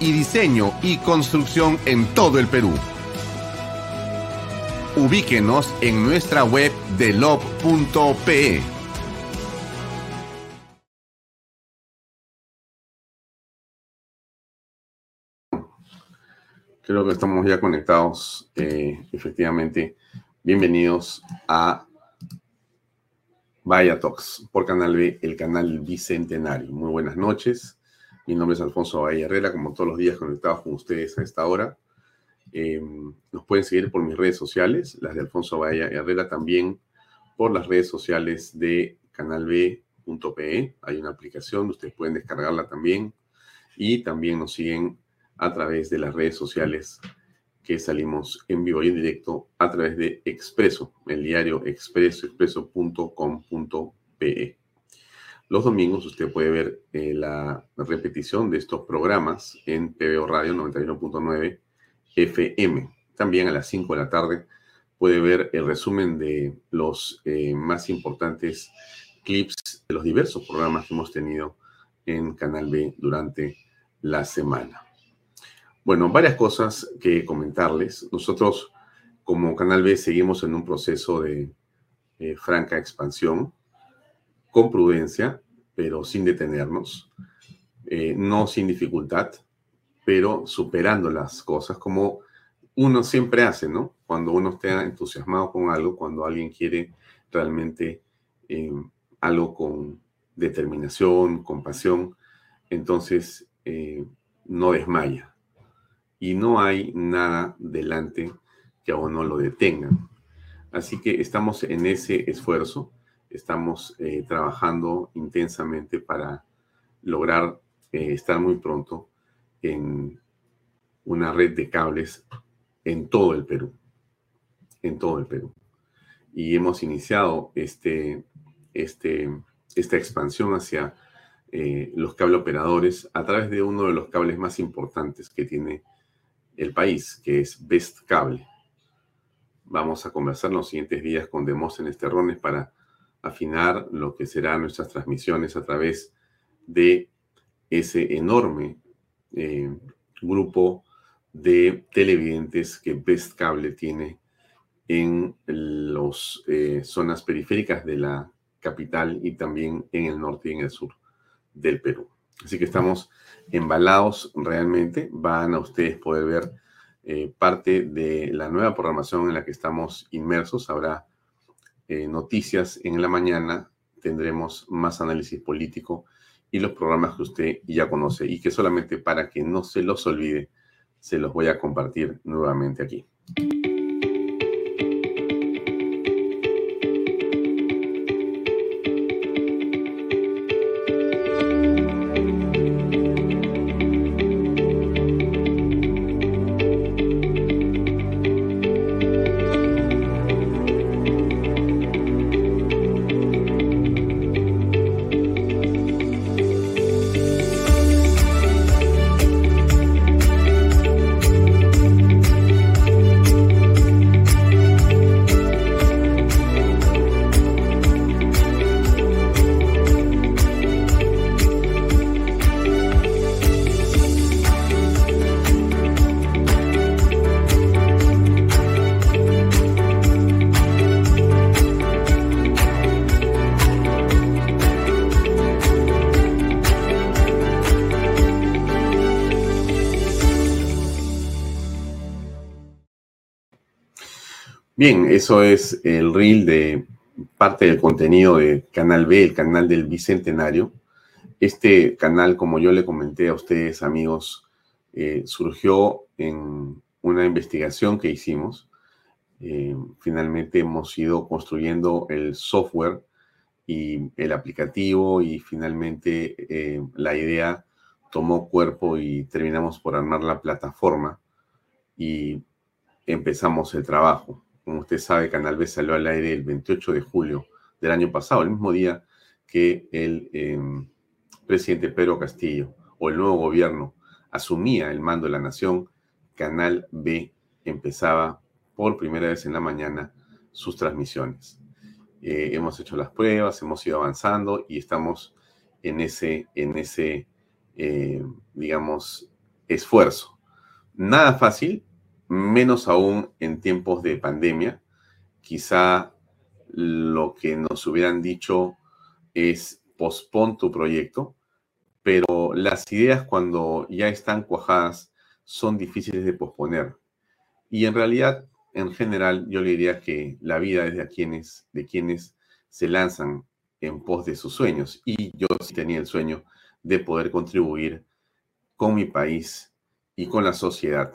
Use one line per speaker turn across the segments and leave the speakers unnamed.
y diseño y construcción en todo el Perú. Ubíquenos en nuestra web de lob.pe. Creo que estamos ya conectados, eh, efectivamente. Bienvenidos a Vaya Talks por Canal B, el canal Bicentenario. Muy buenas noches. Mi nombre es Alfonso Valle Herrera, como todos los días conectados con ustedes a esta hora. Eh, nos pueden seguir por mis redes sociales, las de Alfonso Valle Herrera, también por las redes sociales de canalb.pe. Hay una aplicación, ustedes pueden descargarla también. Y también nos siguen a través de las redes sociales que salimos en vivo y en directo a través de Expreso, el diario expreso, expreso.com.pe. Los domingos usted puede ver eh, la repetición de estos programas en PBO Radio 91.9 FM. También a las 5 de la tarde puede ver el resumen de los eh, más importantes clips de los diversos programas que hemos tenido en Canal B durante la semana. Bueno, varias cosas que comentarles. Nosotros como Canal B seguimos en un proceso de eh, franca expansión con prudencia, pero sin detenernos, eh, no sin dificultad, pero superando las cosas como uno siempre hace, ¿no? Cuando uno está entusiasmado con algo, cuando alguien quiere realmente eh, algo con determinación, con pasión, entonces eh, no desmaya. Y no hay nada delante que a uno lo detenga. Así que estamos en ese esfuerzo estamos eh, trabajando intensamente para lograr eh, estar muy pronto en una red de cables en todo el Perú, en todo el Perú. Y hemos iniciado este, este, esta expansión hacia eh, los cable operadores a través de uno de los cables más importantes que tiene el país, que es Best Cable. Vamos a conversar en los siguientes días con Demóstenes Terrones para afinar lo que serán nuestras transmisiones a través de ese enorme eh, grupo de televidentes que Best Cable tiene en las eh, zonas periféricas de la capital y también en el norte y en el sur del Perú. Así que estamos embalados realmente. Van a ustedes poder ver eh, parte de la nueva programación en la que estamos inmersos. Habrá eh, noticias en la mañana tendremos más análisis político y los programas que usted ya conoce y que solamente para que no se los olvide, se los voy a compartir nuevamente aquí. Bien, eso es el reel de parte del contenido de Canal B, el canal del Bicentenario. Este canal, como yo le comenté a ustedes, amigos, eh, surgió en una investigación que hicimos. Eh, finalmente hemos ido construyendo el software y el aplicativo y finalmente eh, la idea tomó cuerpo y terminamos por armar la plataforma y empezamos el trabajo. Como usted sabe, Canal B salió al aire el 28 de julio del año pasado, el mismo día que el em, presidente Pedro Castillo o el nuevo gobierno asumía el mando de la nación, Canal B empezaba por primera vez en la mañana sus transmisiones. Eh, hemos hecho las pruebas, hemos ido avanzando y estamos en ese, en ese eh, digamos, esfuerzo. Nada fácil, menos aún en tiempos de pandemia. Quizá lo que nos hubieran dicho es pospon tu proyecto, pero las ideas cuando ya están cuajadas son difíciles de posponer. Y en realidad, en general, yo le diría que la vida es de quienes, de quienes se lanzan en pos de sus sueños. Y yo sí tenía el sueño de poder contribuir con mi país y con la sociedad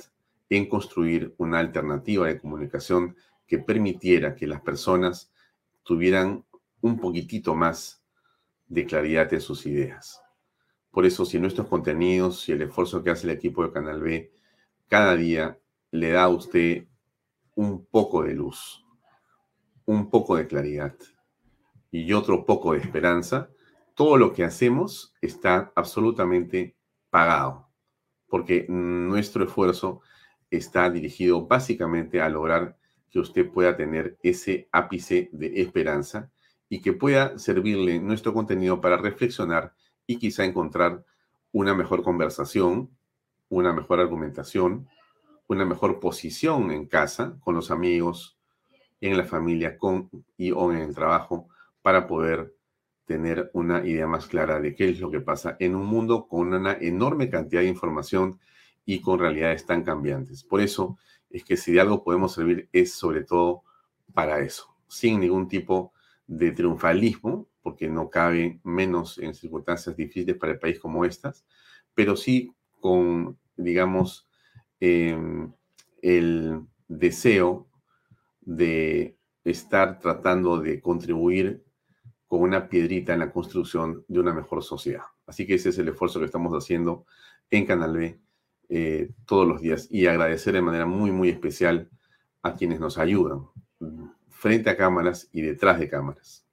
en construir una alternativa de comunicación que permitiera que las personas tuvieran un poquitito más de claridad en sus ideas. Por eso, si nuestros contenidos y el esfuerzo que hace el equipo de Canal B cada día le da a usted un poco de luz, un poco de claridad y otro poco de esperanza, todo lo que hacemos está absolutamente pagado, porque nuestro esfuerzo está dirigido básicamente a lograr que usted pueda tener ese ápice de esperanza y que pueda servirle nuestro contenido para reflexionar y quizá encontrar una mejor conversación, una mejor argumentación, una mejor posición en casa, con los amigos, en la familia con, y o en el trabajo, para poder tener una idea más clara de qué es lo que pasa en un mundo con una enorme cantidad de información y con realidades tan cambiantes. Por eso es que si de algo podemos servir es sobre todo para eso, sin ningún tipo de triunfalismo, porque no cabe menos en circunstancias difíciles para el país como estas, pero sí con, digamos, em, el deseo de estar tratando de contribuir con una piedrita en la construcción de una mejor sociedad. Así que ese es el esfuerzo que estamos haciendo en Canal B eh, todos los días y agradecer de manera muy, muy especial a quienes nos ayudan frente a cámaras y detrás de cámaras.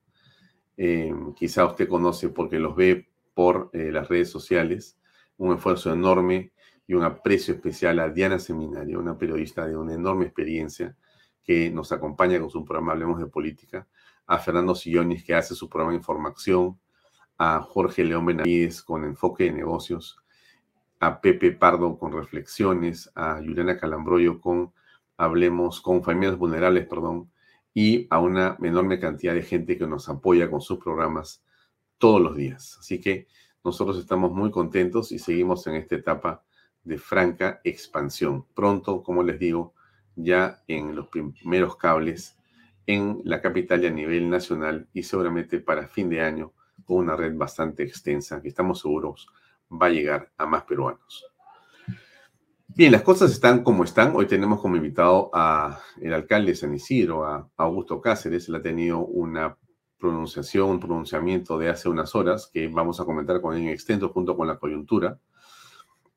Eh, quizá usted conoce porque los ve por eh, las redes sociales, un esfuerzo enorme y un aprecio especial a Diana Seminario, una periodista de una enorme experiencia que nos acompaña con su programa Hablemos de Política, a Fernando Sillonis que hace su programa información, a Jorge León Benavides con enfoque de negocios, a Pepe Pardo con reflexiones, a Juliana Calambroyo con Hablemos, con familias vulnerables, perdón, y a una enorme cantidad de gente que nos apoya con sus programas todos los días. Así que nosotros estamos muy contentos y seguimos en esta etapa de franca expansión. Pronto, como les digo, ya en los primeros cables en la capital y a nivel nacional y seguramente para fin de año con una red bastante extensa que estamos seguros va a llegar a más peruanos. Bien, las cosas están como están. Hoy tenemos como invitado a el alcalde de San Isidro, a Augusto Cáceres. Él ha tenido una pronunciación, un pronunciamiento de hace unas horas que vamos a comentar con él en extenso junto con la coyuntura.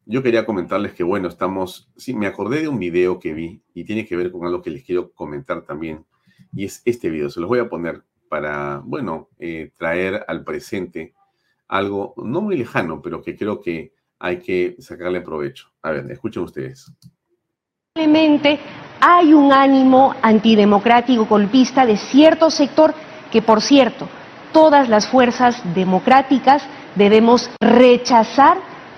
Yo quería comentarles que, bueno, estamos, sí, me acordé de un video que vi y tiene que ver con algo que les quiero comentar también. Y es este video, se los voy a poner para, bueno, eh, traer al presente algo no muy lejano, pero que creo que hay que sacarle provecho. A ver, escuchen ustedes.
Simplemente hay un ánimo antidemocrático golpista de cierto sector que, por cierto, todas las fuerzas democráticas debemos rechazar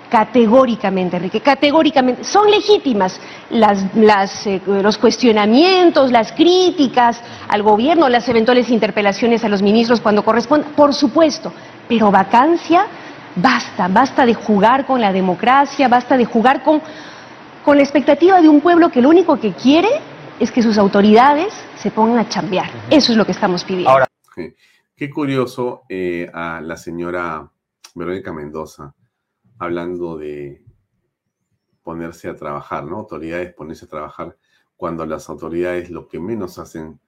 categóricamente, Enrique, categóricamente. Son legítimas las, eh, los cuestionamientos, las críticas al gobierno, las eventuales interpelaciones a los ministros cuando corresponda, por supuesto, pero vacancia, basta, basta de jugar con la democracia, basta de jugar con, con la expectativa de un pueblo que lo único que quiere es que sus autoridades se pongan a chambear. Eso es lo que estamos pidiendo.
Ahora, qué curioso eh, a la señora Verónica Mendoza hablando de ponerse a trabajar, ¿no? Autoridades ponerse a trabajar cuando las autoridades lo que menos hacen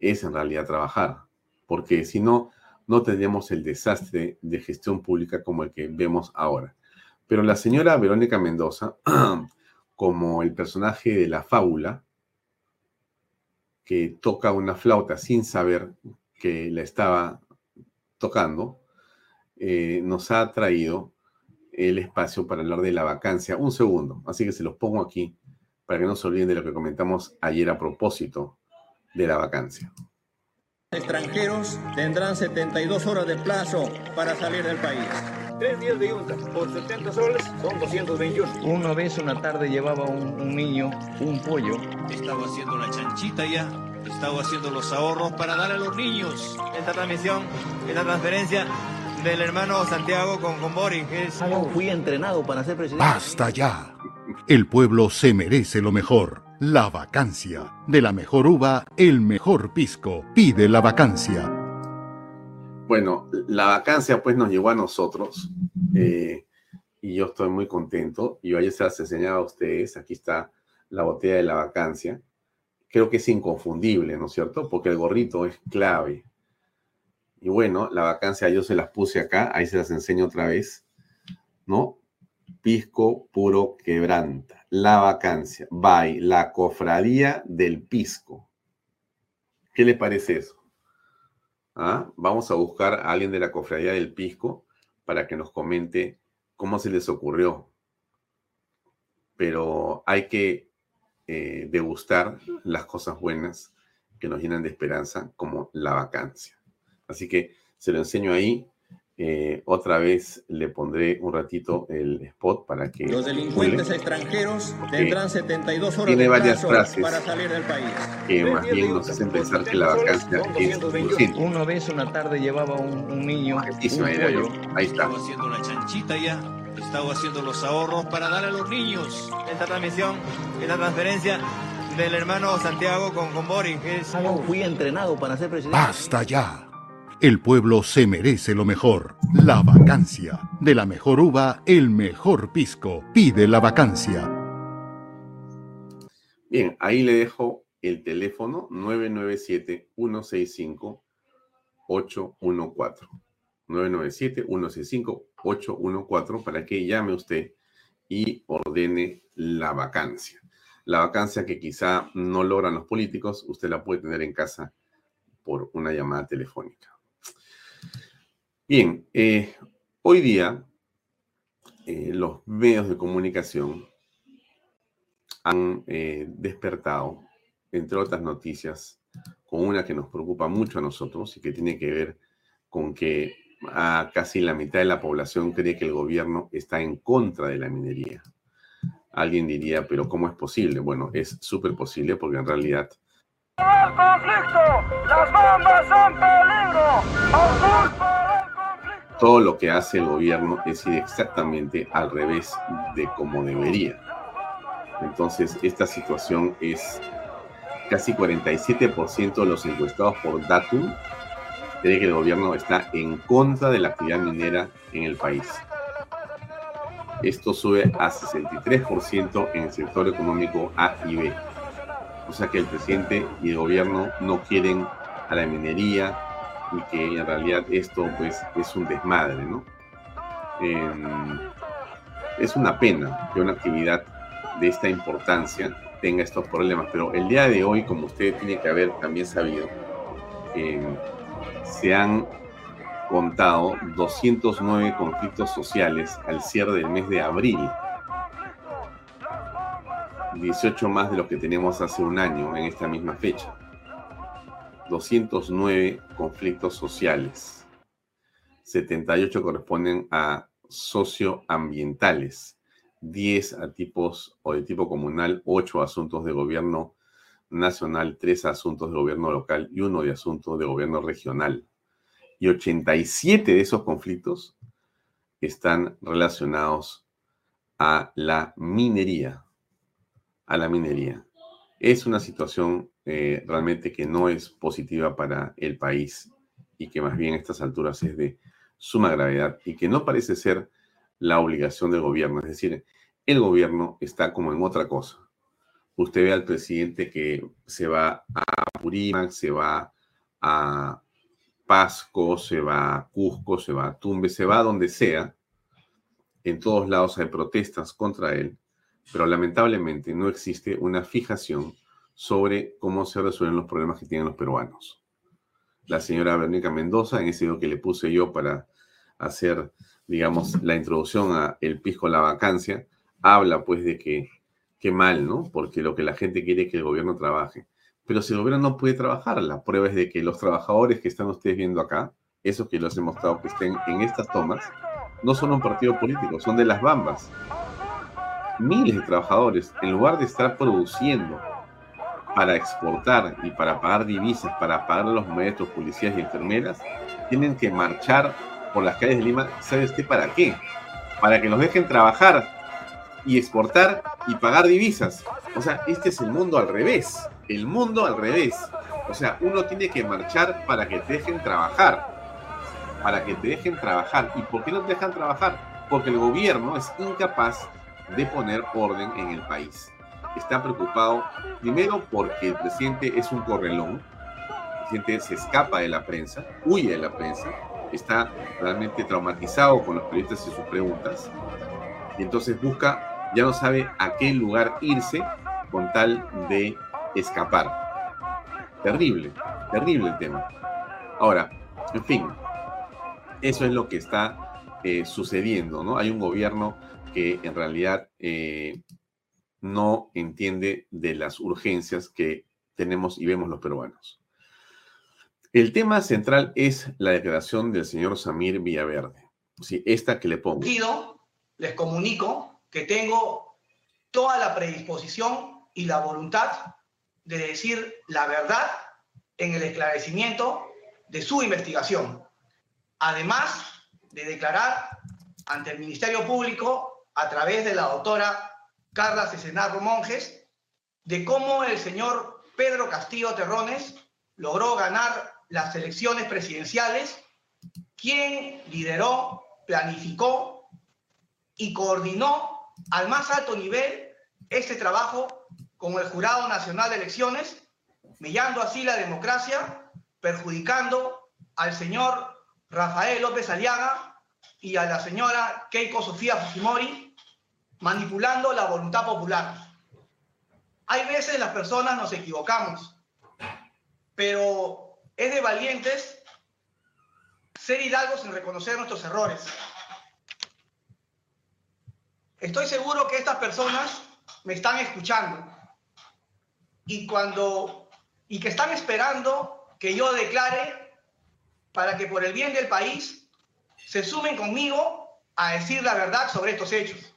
es en realidad trabajar, porque si no, no tendríamos el desastre de gestión pública como el que vemos ahora. Pero la señora Verónica Mendoza, como el personaje de la fábula, que toca una flauta sin saber que la estaba tocando, eh, nos ha traído el espacio para hablar de la vacancia. Un segundo, así que se los pongo aquí para que no se olviden de lo que comentamos ayer a propósito de la vacancia.
Extranjeros tendrán 72 horas de plazo para salir del país.
Tres días de yunta por 70 soles son 221.
Una vez una tarde llevaba un, un niño un pollo.
Estaba haciendo la chanchita ya. Estaba haciendo los ahorros para dar a los niños.
Esta transmisión, esta transferencia del hermano Santiago con, con Boris. Es...
Fui entrenado para ser presidente.
¡Basta ya! El pueblo se merece lo mejor. La vacancia. De la mejor uva, el mejor pisco. Pide la vacancia.
Bueno, la vacancia pues nos llegó a nosotros eh, y yo estoy muy contento. Y ayer se las enseñaba a ustedes. Aquí está la botella de la vacancia. Creo que es inconfundible, ¿no es cierto? Porque el gorrito es clave. Y bueno, la vacancia yo se las puse acá, ahí se las enseño otra vez, ¿no? Pisco puro quebranta. La vacancia. By la cofradía del pisco. ¿Qué le parece eso? ¿Ah? Vamos a buscar a alguien de la cofradía del pisco para que nos comente cómo se les ocurrió. Pero hay que eh, degustar las cosas buenas que nos llenan de esperanza, como la vacancia. Así que se lo enseño ahí. Eh, otra vez le pondré un ratito el spot para que...
Los delincuentes extranjeros tendrán 72 horas
tiene varias frases
para salir del país.
Que más bien nos hacen pensar que la vacancia es.
Una vez una tarde llevaba un, un niño un
pollo. Ahí está.
Estaba haciendo la chanchita ya. Estaba haciendo los ahorros para dar a los niños.
Esta transmisión, esta transferencia del hermano Santiago con, con Boris. Es...
Fui entrenado para ser presidente.
¡Basta ya! El pueblo se merece lo mejor. La vacancia. De la mejor uva, el mejor pisco. Pide la vacancia.
Bien, ahí le dejo el teléfono 997-165-814. 997-165-814 para que llame usted y ordene la vacancia. La vacancia que quizá no logran los políticos, usted la puede tener en casa por una llamada telefónica. Bien, eh, hoy día eh, los medios de comunicación han eh, despertado, entre otras noticias, con una que nos preocupa mucho a nosotros y que tiene que ver con que a casi la mitad de la población cree que el gobierno está en contra de la minería. Alguien diría, pero ¿cómo es posible? Bueno, es súper posible porque en realidad...
¡El conflicto! ¡Las bombas son peligro!
Todo lo que hace el gobierno es ir exactamente al revés de como debería. Entonces, esta situación es casi 47% de los encuestados por Datum cree que el gobierno está en contra de la actividad minera en el país. Esto sube a 63% en el sector económico A y B. O sea que el presidente y el gobierno no quieren a la minería, y que en realidad esto pues es un desmadre, ¿no? Em, es una pena que una actividad de esta importancia tenga estos problemas, pero el día de hoy, como usted tiene que haber también sabido, em, se han contado 209 conflictos sociales al cierre del mes de abril. 18 más de lo que tenemos hace un año en esta misma fecha. 209 conflictos sociales. 78 corresponden a socioambientales, 10 a tipos o de tipo comunal, 8 asuntos de gobierno nacional, 3 asuntos de gobierno local y 1 de asuntos de gobierno regional. Y 87 de esos conflictos están relacionados a la minería, a la minería. Es una situación eh, realmente que no es positiva para el país y que más bien a estas alturas es de suma gravedad y que no parece ser la obligación del gobierno. Es decir, el gobierno está como en otra cosa. Usted ve al presidente que se va a Purímac, se va a Pasco, se va a Cusco, se va a Tumbe, se va a donde sea. En todos lados hay protestas contra él, pero lamentablemente no existe una fijación sobre cómo se resuelven los problemas que tienen los peruanos. La señora Verónica Mendoza, en ese video que le puse yo para hacer, digamos, la introducción a El Pisco la Vacancia, habla pues de que qué mal, ¿no? Porque lo que la gente quiere es que el gobierno trabaje. Pero si el gobierno no puede trabajar, la prueba es de que los trabajadores que están ustedes viendo acá, esos que los he mostrado que estén en estas tomas, no son un partido político, son de las bambas. Miles de trabajadores, en lugar de estar produciendo para exportar y para pagar divisas, para pagar a los maestros, policías y enfermeras, tienen que marchar por las calles de Lima, ¿sabe usted para qué? Para que los dejen trabajar y exportar y pagar divisas. O sea, este es el mundo al revés. El mundo al revés. O sea, uno tiene que marchar para que te dejen trabajar. Para que te dejen trabajar. ¿Y por qué no te dejan trabajar? Porque el gobierno es incapaz de poner orden en el país. Está preocupado, primero, porque el presidente es un correlón. El presidente se escapa de la prensa, huye de la prensa, está realmente traumatizado con los periodistas y sus preguntas. Y entonces busca, ya no sabe a qué lugar irse con tal de escapar. Terrible, terrible el tema. Ahora, en fin, eso es lo que está eh, sucediendo, ¿no? Hay un gobierno que en realidad eh, no entiende de las urgencias que tenemos y vemos los peruanos. El tema central es la declaración del señor Samir Villaverde. Sí, esta que le pongo.
Les comunico que tengo toda la predisposición y la voluntad de decir la verdad en el esclarecimiento de su investigación. Además de declarar ante el Ministerio Público, a través de la doctora Carla Cesenarro Monjes, de cómo el señor Pedro Castillo Terrones logró ganar las elecciones presidenciales, quien lideró, planificó y coordinó al más alto nivel este trabajo con el Jurado Nacional de Elecciones, mellando así la democracia, perjudicando al señor Rafael López Aliaga y a la señora Keiko Sofía Fujimori, manipulando la voluntad popular. Hay veces las personas nos equivocamos, pero es de valientes ser hidalgos en reconocer nuestros errores. Estoy seguro que estas personas me están escuchando y cuando y que están esperando que yo declare para que por el bien del país se sumen conmigo a decir la verdad sobre estos hechos.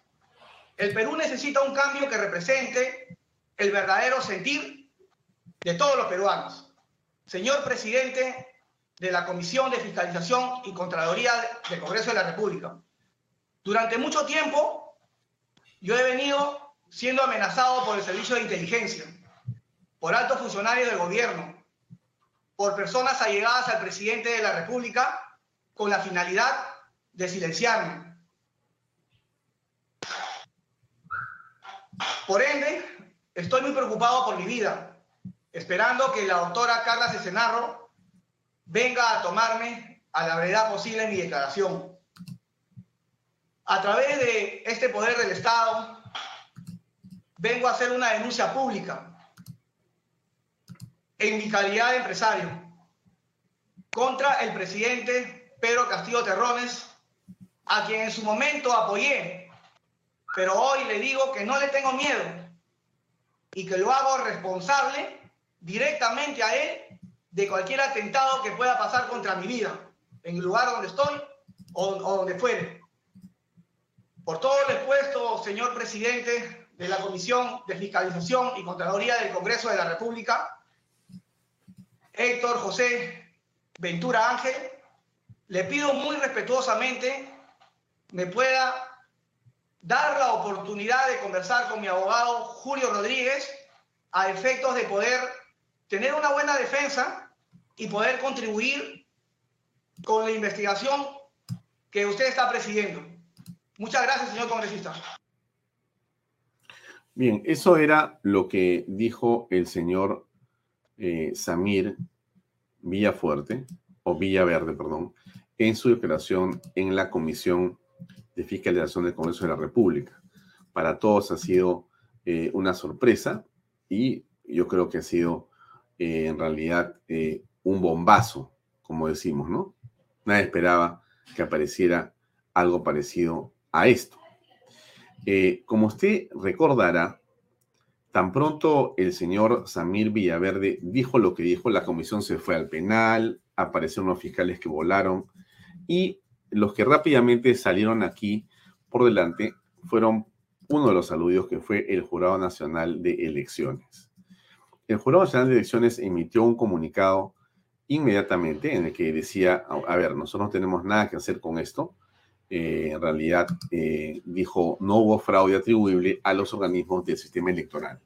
El Perú necesita un cambio que represente el verdadero sentir de todos los peruanos. Señor presidente de la Comisión de Fiscalización y Contraloría del Congreso de la República, durante mucho tiempo yo he venido siendo amenazado por el Servicio de Inteligencia por altos funcionarios del gobierno, por personas allegadas al presidente de la República con la finalidad de silenciarme. Por ende, estoy muy preocupado por mi vida, esperando que la doctora Carla Cesenarro venga a tomarme a la verdad posible mi declaración. A través de este poder del Estado, vengo a hacer una denuncia pública en mi calidad de empresario contra el presidente Pedro Castillo Terrones, a quien en su momento apoyé, pero hoy le digo que no le tengo miedo y que lo hago responsable directamente a él de cualquier atentado que pueda pasar contra mi vida, en el lugar donde estoy o, o donde fuere. Por todo lo expuesto, señor presidente de la Comisión de Fiscalización y Contraloría del Congreso de la República, Héctor José Ventura Ángel, le pido muy respetuosamente me pueda dar la oportunidad de conversar con mi abogado Julio Rodríguez a efectos de poder tener una buena defensa y poder contribuir con la investigación que usted está presidiendo. Muchas gracias, señor congresista.
Bien, eso era lo que dijo el señor eh, Samir Villafuerte, o Villaverde, perdón, en su declaración en la Comisión de Fiscalización del Congreso de la República. Para todos ha sido eh, una sorpresa y yo creo que ha sido eh, en realidad eh, un bombazo, como decimos, ¿no? Nadie esperaba que apareciera algo parecido a esto. como usted recordará, tan pronto el señor Samir Villaverde dijo lo que dijo, la comisión se fue al penal, aparecieron los fiscales que volaron y los que rápidamente salieron aquí por delante fueron uno de los aludidos que fue el Jurado Nacional de Elecciones. El Jurado Nacional de Elecciones emitió un comunicado inmediatamente en el que decía, a ver, nosotros no tenemos nada que hacer con esto. Eh, en realidad, eh, dijo, no hubo fraude atribuible a los organismos del sistema electoral.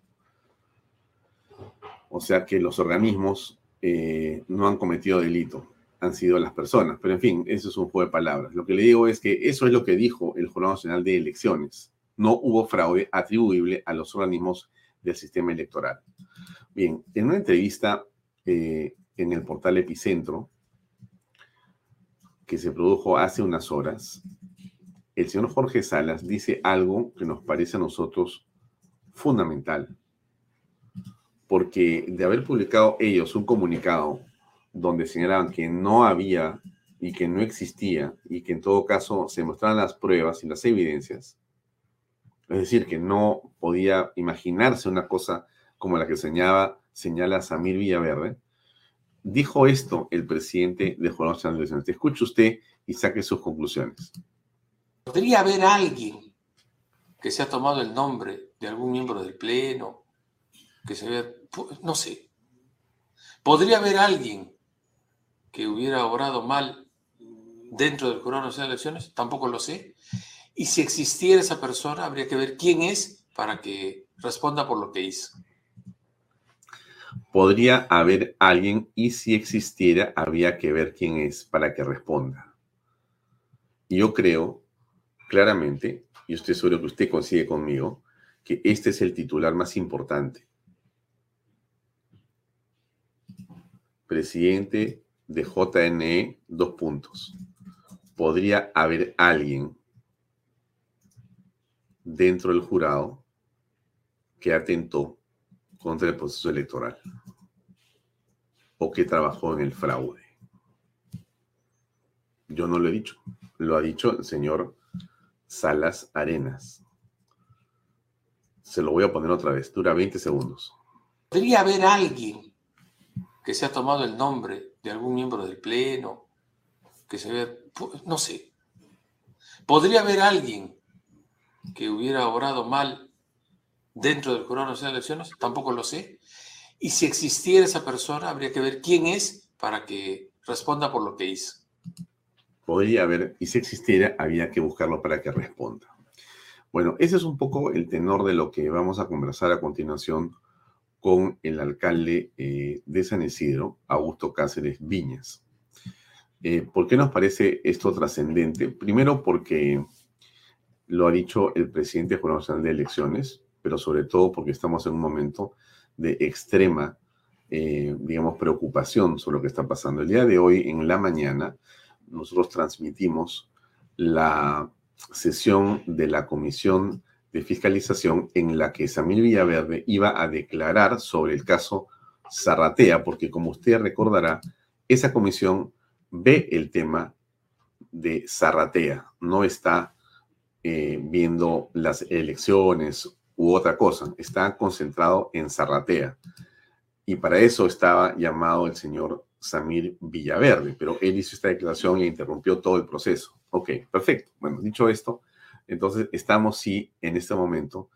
O sea que los organismos eh, no han cometido delito, han sido las personas. Pero en fin, eso es un juego de palabras. Lo que le digo es que eso es lo que dijo el Jurado Nacional de Elecciones. No hubo fraude atribuible a los organismos del sistema electoral. Bien, en una entrevista eh, en el portal Epicentro, que se produjo hace unas horas, el señor Jorge Salas dice algo que nos parece a nosotros fundamental porque de haber publicado ellos un comunicado donde señalaban que no había y que no existía y que en todo caso se mostraban las pruebas y las evidencias, es decir, que no podía imaginarse una cosa como la que señala, señala Samir Villaverde, dijo esto el presidente de Juan Sánchez. Escuche usted y saque sus conclusiones.
¿Podría haber alguien que se ha tomado el nombre de algún miembro del Pleno que se vea, no sé, podría haber alguien que hubiera obrado mal dentro del Jurado Nacional de Elecciones, tampoco lo sé. Y si existiera esa persona, habría que ver quién es para que responda por lo que hizo.
Podría haber alguien y si existiera, habría que ver quién es para que responda. Yo creo claramente, y estoy seguro que usted consigue conmigo, que este es el titular más importante. presidente de JNE, dos puntos. Podría haber alguien dentro del jurado que atentó contra el proceso electoral o que trabajó en el fraude. Yo no lo he dicho, lo ha dicho el señor Salas Arenas. Se lo voy a poner otra vez, dura 20 segundos.
Podría haber alguien que se ha tomado el nombre de algún miembro del Pleno, que se ve, no sé. ¿Podría haber alguien que hubiera obrado mal dentro del Jurado Nacional de Elecciones? Tampoco lo sé. Y si existiera esa persona, habría que ver quién es para que responda por lo que hizo.
Podría haber, y si existiera, había que buscarlo para que responda. Bueno, ese es un poco el tenor de lo que vamos a conversar a continuación con el alcalde eh, de San Isidro, Augusto Cáceres Viñas. Eh, ¿Por qué nos parece esto trascendente? Primero porque lo ha dicho el presidente Nacional de Elecciones, pero sobre todo porque estamos en un momento de extrema, eh, digamos, preocupación sobre lo que está pasando. El día de hoy, en la mañana, nosotros transmitimos la sesión de la Comisión de fiscalización en la que Samir Villaverde iba a declarar sobre el caso Zarratea, porque como usted recordará, esa comisión ve el tema de Zarratea, no está eh, viendo las elecciones u otra cosa, está concentrado en Zarratea. Y para eso estaba llamado el señor Samir Villaverde, pero él hizo esta declaración e interrumpió todo el proceso. Ok, perfecto. Bueno, dicho esto, entonces, estamos sí en este momento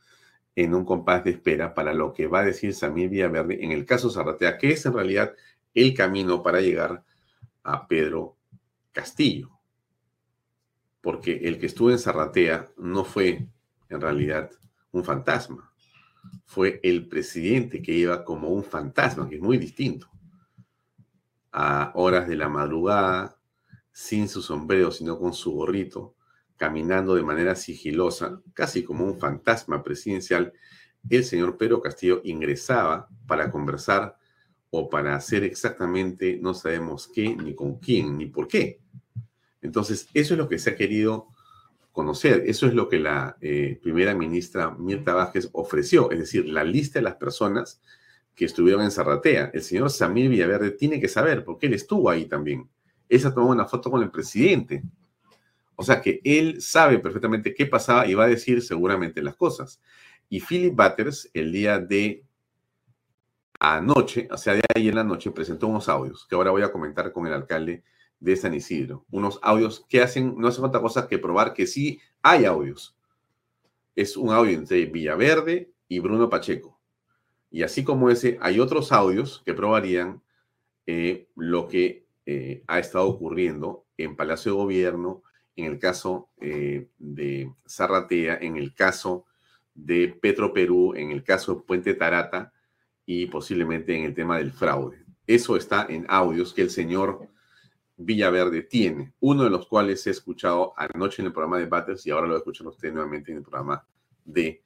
en un compás de espera para lo que va a decir Samir Villaverde en el caso Zarratea, que es en realidad el camino para llegar a Pedro Castillo. Porque el que estuvo en Zarratea no fue en realidad un fantasma, fue el presidente que iba como un fantasma, que es muy distinto. A horas de la madrugada, sin su sombrero, sino con su gorrito, caminando de manera sigilosa, casi como un fantasma presidencial, el señor Pedro Castillo ingresaba para conversar o para hacer exactamente no sabemos qué, ni con quién, ni por qué. Entonces, eso es lo que se ha querido conocer. Eso es lo que la eh, primera ministra Mirta Vázquez ofreció, es decir, la lista de las personas que estuvieron en Zarratea. El señor Samir Villaverde tiene que saber, porque él estuvo ahí también. Se tomó una foto con el presidente. O sea que él sabe perfectamente qué pasaba y va a decir seguramente las cosas. Y Philip Butters, el día de anoche, o sea, de ayer en la noche, presentó unos audios que ahora voy a comentar con el alcalde de San Isidro. Unos audios que hacen, no hace falta cosa que probar que sí hay audios. Es un audio entre Villaverde y Bruno Pacheco. Y así como ese, hay otros audios que probarían eh, lo que eh, ha estado ocurriendo en Palacio de Gobierno, en el caso eh, de Zarratea, en el caso de Petro Perú, en el caso de Puente Tarata y posiblemente en el tema del fraude. Eso está en audios que el señor Villaverde tiene, uno de los cuales he escuchado anoche en el programa de Batters y ahora lo escuchan usted nuevamente en el programa de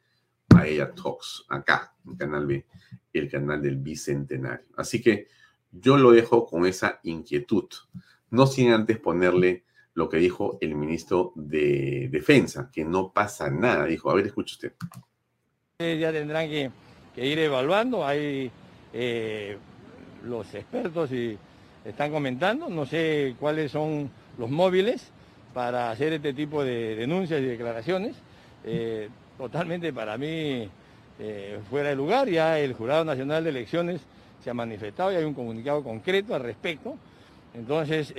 Paella Talks, acá, en Canal B, el canal del Bicentenario. Así que yo lo dejo con esa inquietud, no sin antes ponerle lo que dijo el ministro de Defensa, que no pasa nada. Dijo, a ver, escuche usted.
Ya tendrán que, ir evaluando, hay eh, los expertos y están comentando, no sé cuáles son los móviles para hacer este tipo de denuncias y declaraciones. Eh, totalmente para mí eh, fuera de lugar, ya el Jurado Nacional de Elecciones se ha manifestado y hay un comunicado concreto al respecto. Entonces,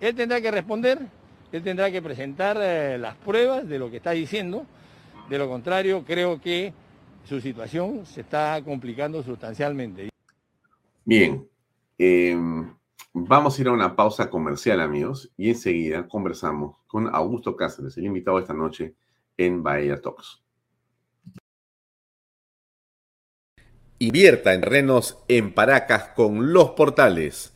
él tendrá que responder, él tendrá que presentar eh, las pruebas de lo que está diciendo. De lo contrario, creo que su situación se está complicando sustancialmente.
Bien, em, vamos a ir a una pausa comercial, amigos, y enseguida conversamos con Augusto Cáceres, el invitado esta noche en Bahía Talks. Invierta en renos en Paracas con los portales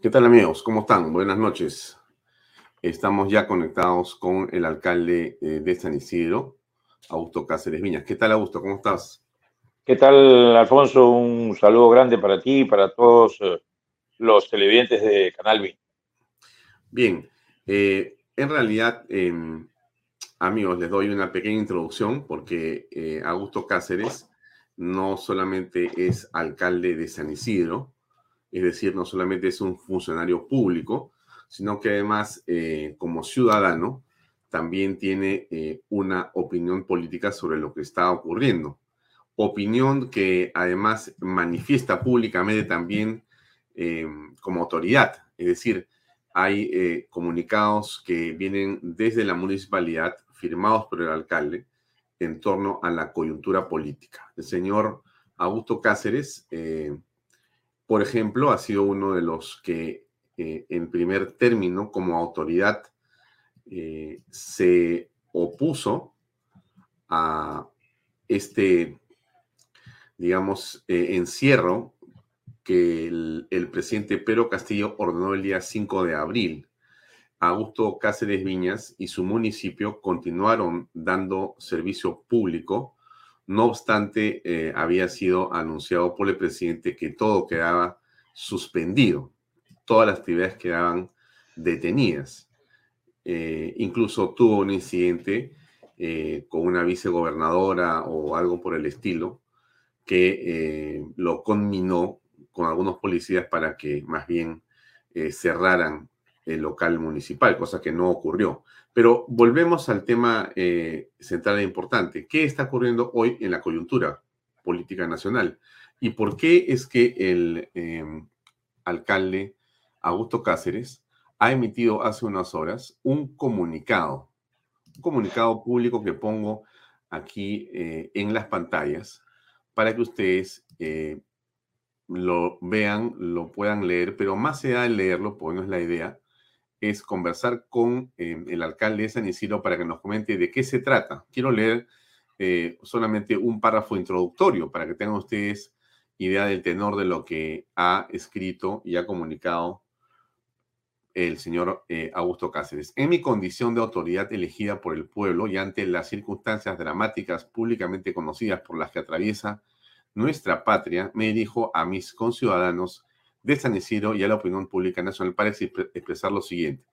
¿Qué tal amigos? ¿Cómo están? Buenas noches. Estamos ya conectados con el alcalde eh, de San Isidro, Augusto Cáceres Viñas. ¿Qué tal Augusto? ¿Cómo estás?
¿Qué tal Alfonso? Un saludo grande para ti y para todos eh, los televidentes de Canal B.
Bien, eh, en realidad, em, amigos, les doy una pequeña introducción porque Augusto Cáceres no solamente es alcalde de San Isidro, es decir, no solamente es un funcionario público, sino que además eh, como ciudadano también tiene eh, una opinión política sobre lo que está ocurriendo. Opinión que además manifiesta públicamente también eh, como autoridad. Es decir, hay comunicados que vienen desde la municipalidad firmados por el alcalde en torno a la coyuntura política. El señor Augusto Cáceres por ejemplo, ha sido uno de los que eh, en primer término, como autoridad, eh, se opuso a este, digamos, eh, encierro que el, presidente Pedro Castillo ordenó el día 5 de abril. Augusto Cáceres Viñas y su municipio continuaron dando servicio público, no obstante, eh, había sido anunciado por el presidente que todo quedaba suspendido, todas las actividades quedaban detenidas. Eh, incluso tuvo un incidente eh, con una vicegobernadora o algo por el estilo que lo conminó con algunos policías para que más bien cerraran local municipal, cosa que no ocurrió. Pero volvemos al tema eh, central e importante. ¿Qué está ocurriendo hoy en la coyuntura política nacional? ¿Y por qué es que el em, alcalde Augusto Cáceres ha emitido hace unas horas un comunicado, un comunicado público que pongo aquí eh, en las pantallas para que ustedes lo vean, lo puedan leer, pero más allá de leerlo, pues no es la idea, es conversar con eh, el alcalde de San Isidro para que nos comente de qué se trata. Quiero leer eh, solamente un párrafo introductorio para que tengan ustedes idea del tenor de lo que ha escrito y ha comunicado el señor eh, Augusto Cáceres. En mi condición de autoridad elegida por el pueblo y ante las circunstancias dramáticas públicamente conocidas por las que atraviesa nuestra patria, me dirijo a mis conciudadanos de San Isidro y a la opinión pública nacional para expresar lo siguiente.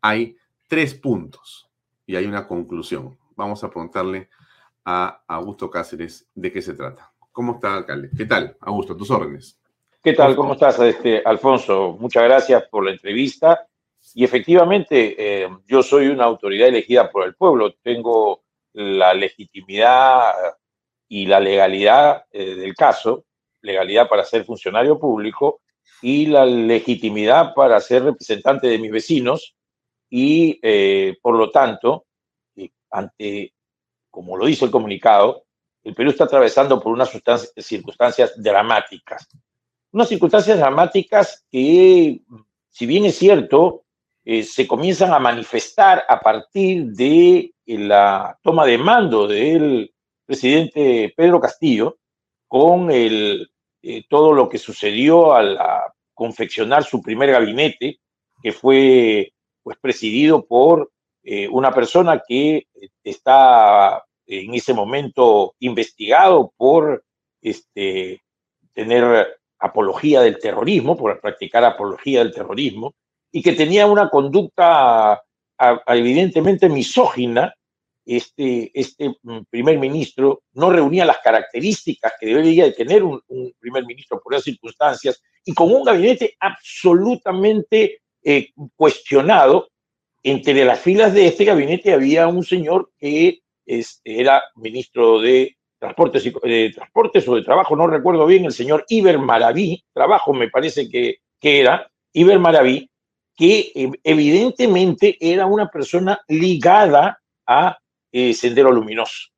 Hay tres puntos y hay una conclusión. Vamos a preguntarle a Augusto Cáceres de qué se trata. ¿Cómo está, alcalde? ¿Qué tal, Augusto? Tus órdenes.
¿Qué tal? ¿Cómo estás, este, Alfonso? Muchas gracias por la entrevista. Y efectivamente, eh, yo soy una autoridad elegida por el pueblo. Tengo la legitimidad y la legalidad eh, del caso, legalidad para ser funcionario público y la legitimidad para ser representante de mis vecinos y, eh, por lo tanto, eh, ante, como lo dice el comunicado, el Perú está atravesando por unas circunstancias dramáticas. Unas circunstancias dramáticas que, si bien es cierto, se comienzan a manifestar a partir de la toma de mando del presidente Pedro Castillo con el, eh, todo lo que sucedió al confeccionar su primer gabinete, que fue pues, presidido por eh, una persona que está en ese momento investigado por este, tener apología del terrorismo, por practicar apología del terrorismo, y que tenía una conducta evidentemente misógina este, este mm, primer ministro no reunía las características que debería de tener un, primer ministro por esas circunstancias y con un gabinete absolutamente eh, cuestionado. Entre las filas de este gabinete había un señor que este, era ministro de transportes, de transportes o de trabajo, no recuerdo bien, el señor Iber Maraví, trabajo me parece que, que era, Iber Maraví, que eh, evidentemente era una persona ligada a eh, Sendero Luminoso,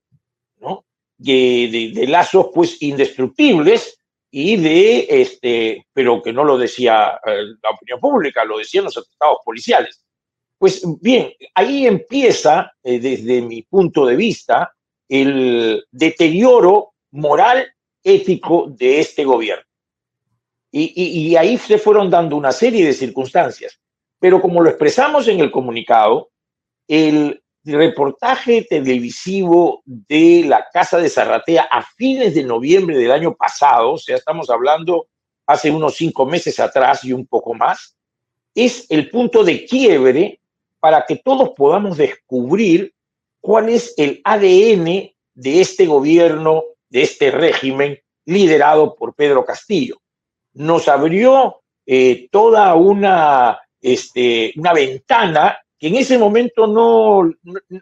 ¿no? De, lazos pues indestructibles y de, este, pero que no lo decía eh, la opinión pública, lo decían los atentados policiales. Pues bien, ahí empieza, eh, desde mi punto de vista, el deterioro moral, ético de este gobierno. Y, y, y, ahí se fueron dando una serie de circunstancias. Pero como lo expresamos en el comunicado, el reportaje televisivo de la Casa de Zarratea a fines de noviembre del año pasado, o sea, estamos hablando hace unos cinco meses atrás y un poco más, es el punto de quiebre para que todos podamos descubrir cuál es el ADN de este gobierno, de este régimen liderado por Pedro Castillo. Nos abrió eh, toda una, este, una ventana que en ese momento no,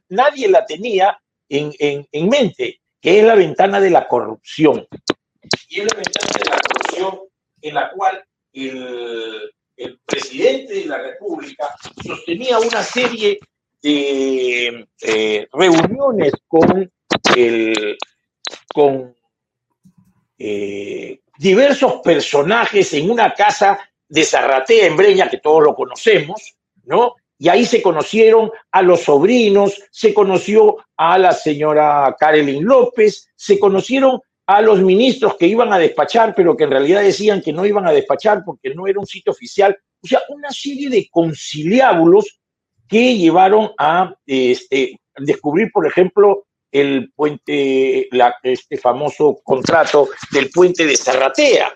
nadie la tenía en, en, mente, que es la ventana de la corrupción. Y es la ventana de la corrupción en la cual el, el presidente de la República sostenía una serie de eh, reuniones con, el, con, eh, diversos personajes en una casa de Zarratea en Breña, que todos lo conocemos, ¿no? Y ahí se conocieron a los sobrinos, se conoció a la señora Karelin López, se conocieron a los ministros que iban a despachar, pero que en realidad decían que no iban a despachar porque no era un sitio oficial. O sea, una serie de conciliábulos que llevaron a este, descubrir, por ejemplo, el puente, la, este famoso contrato del puente de Zarratea.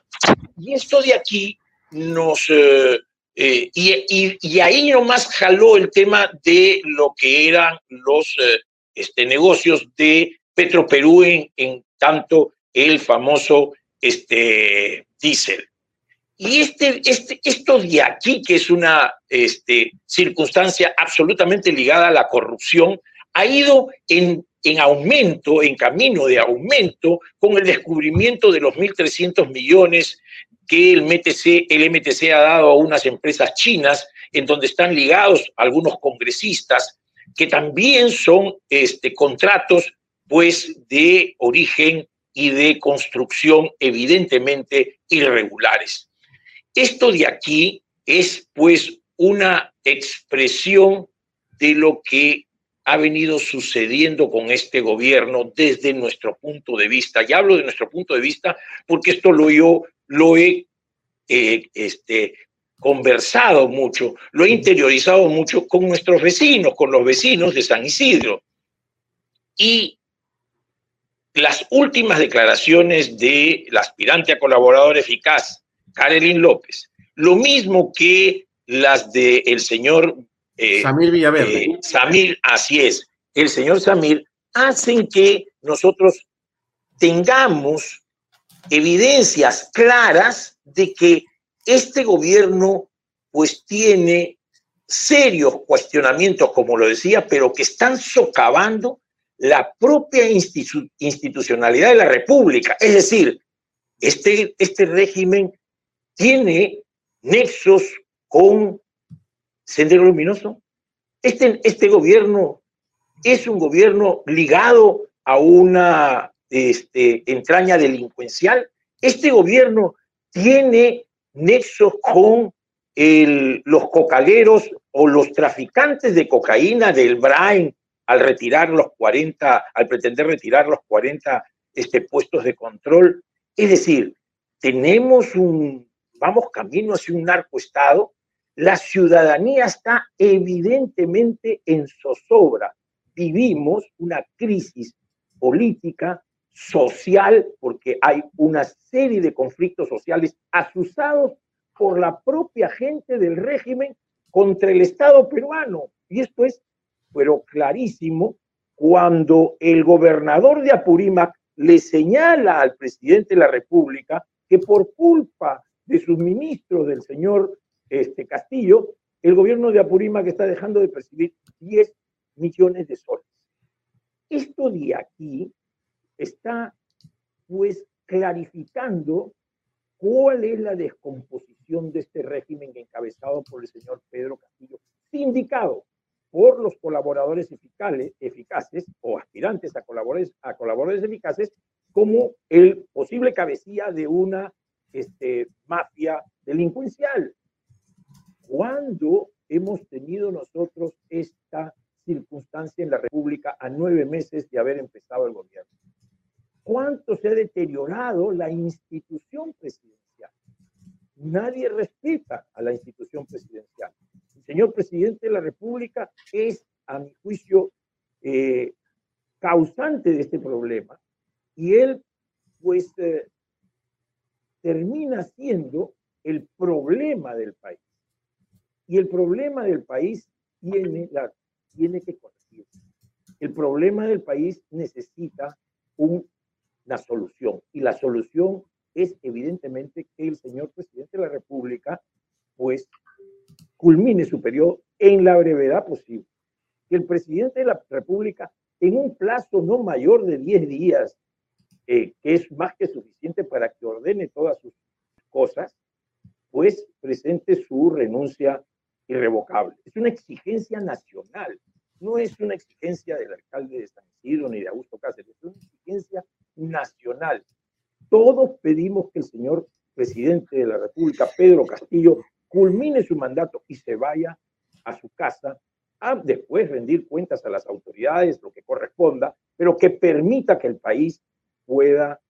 Y esto de aquí nos... Eh, eh, y, y, ahí nomás jaló el tema de lo que eran los eh, este, negocios de Petroperú en, en tanto el famoso este, diésel. Y este, este, esto de aquí, que es una este, circunstancia absolutamente ligada a la corrupción, ha ido en, en aumento, en camino de aumento, con el descubrimiento de los 1.300 millones que el MTC, el MTC ha dado a unas empresas chinas, en donde están ligados algunos congresistas, que también son este, contratos pues, de origen y de construcción evidentemente irregulares. Esto de aquí es pues una expresión de lo que ha venido sucediendo con este gobierno desde nuestro punto de vista. Y hablo de nuestro punto de vista porque esto lo yo lo he eh, este, conversado mucho, lo he interiorizado mucho con nuestros vecinos, con los vecinos de San Isidro. Y las últimas declaraciones de la aspirante a colaborador eficaz, Karelin López, lo mismo que las del el señor
eh, Samir Villaverde.
Eh, Samir, así es, el señor Samir, hacen que nosotros tengamos evidencias claras de que este gobierno pues tiene serios cuestionamientos, como lo decía, pero que están socavando la propia institucionalidad de la República. Es decir, este, este régimen tiene nexos con Sendero Luminoso. Este, este gobierno es un gobierno ligado a una este, entraña delincuencial. Este gobierno tiene nexos con los cocaleros o los traficantes de cocaína del Brain, al retirar los 40, al pretender retirar los 40 este, puestos de control. Es decir, tenemos un, vamos camino hacia un narcoestado, la ciudadanía está evidentemente en zozobra. Vivimos una crisis política, social, porque hay una serie de conflictos sociales asusados por la propia gente del régimen contra el Estado peruano. Y esto es pero clarísimo cuando el gobernador de Apurímac le señala al presidente de la República que por culpa de sus ministros del señor este, Castillo, el gobierno de Apurímac está dejando de percibir 10 millones de soles. Esto de aquí está pues clarificando cuál es la descomposición de este régimen encabezado por el señor Pedro Castillo, sindicado por los colaboradores eficaces, o aspirantes a colaboradores, a colaboradores eficaces como el posible cabecilla de una este, mafia delincuencial. ¿Cuándo hemos tenido nosotros esta circunstancia en la República a nueve meses de haber empezado el gobierno? ¿Cuánto se ha deteriorado la institución presidencial? Nadie respeta a la institución presidencial señor presidente de la República es, a mi juicio, eh, causante de este problema y él, pues, eh, termina siendo el problema del país. Y el problema del país tiene, la, tiene que corregirse. El problema del país necesita una solución y la solución es evidentemente que el señor presidente de la República pues culmine su periodo en la brevedad posible. Que el presidente de la República, en un plazo no mayor de 10 días, eh, que es más que suficiente para que ordene todas sus cosas, pues presente su renuncia irrevocable. Es una exigencia nacional, no es una exigencia del alcalde de San Isidro ni de Augusto Cáceres, es una exigencia nacional. todos pedimos que el señor presidente de la República, Pedro Castillo, culmine su mandato y se vaya a su casa a después rendir cuentas a las autoridades, lo que corresponda, pero que permita que el país pueda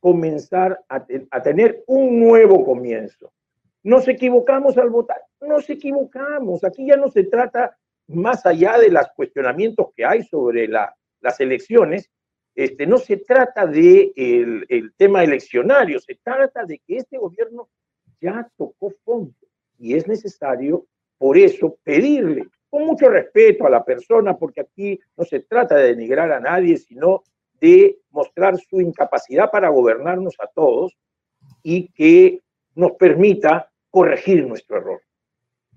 comenzar a, a tener un nuevo comienzo. Nos equivocamos al votar, nos equivocamos. Aquí ya no se trata más allá de los cuestionamientos que hay sobre la, las elecciones, este, no se trata de el, el, tema eleccionario, se trata de que este gobierno ya tocó fondo y es necesario, por eso, pedirle con mucho respeto a la persona, porque aquí no se trata de denigrar a nadie, sino de mostrar su incapacidad para gobernarnos a todos y que nos permita corregir nuestro error.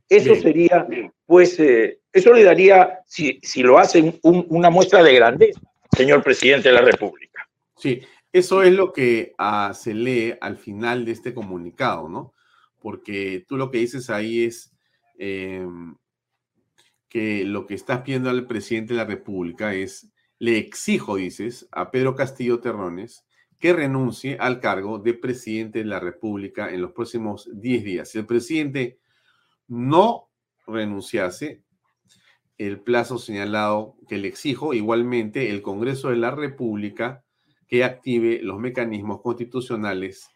Eso Bien. sería, pues, eh, eso le daría, si, si lo hacen, un, una muestra de grandeza, señor presidente de la República.
Sí, eso es lo que uh, se lee al final de este comunicado, ¿no? Porque tú lo que dices ahí es eh, que lo que estás pidiendo al presidente de la República es, le exijo, dices, a Pedro Castillo Terrones que renuncie al cargo de presidente de la República en los próximos 10 días. Si el presidente no renunciase, el plazo señalado que le exijo, igualmente el Congreso de la República que active los mecanismos constitucionales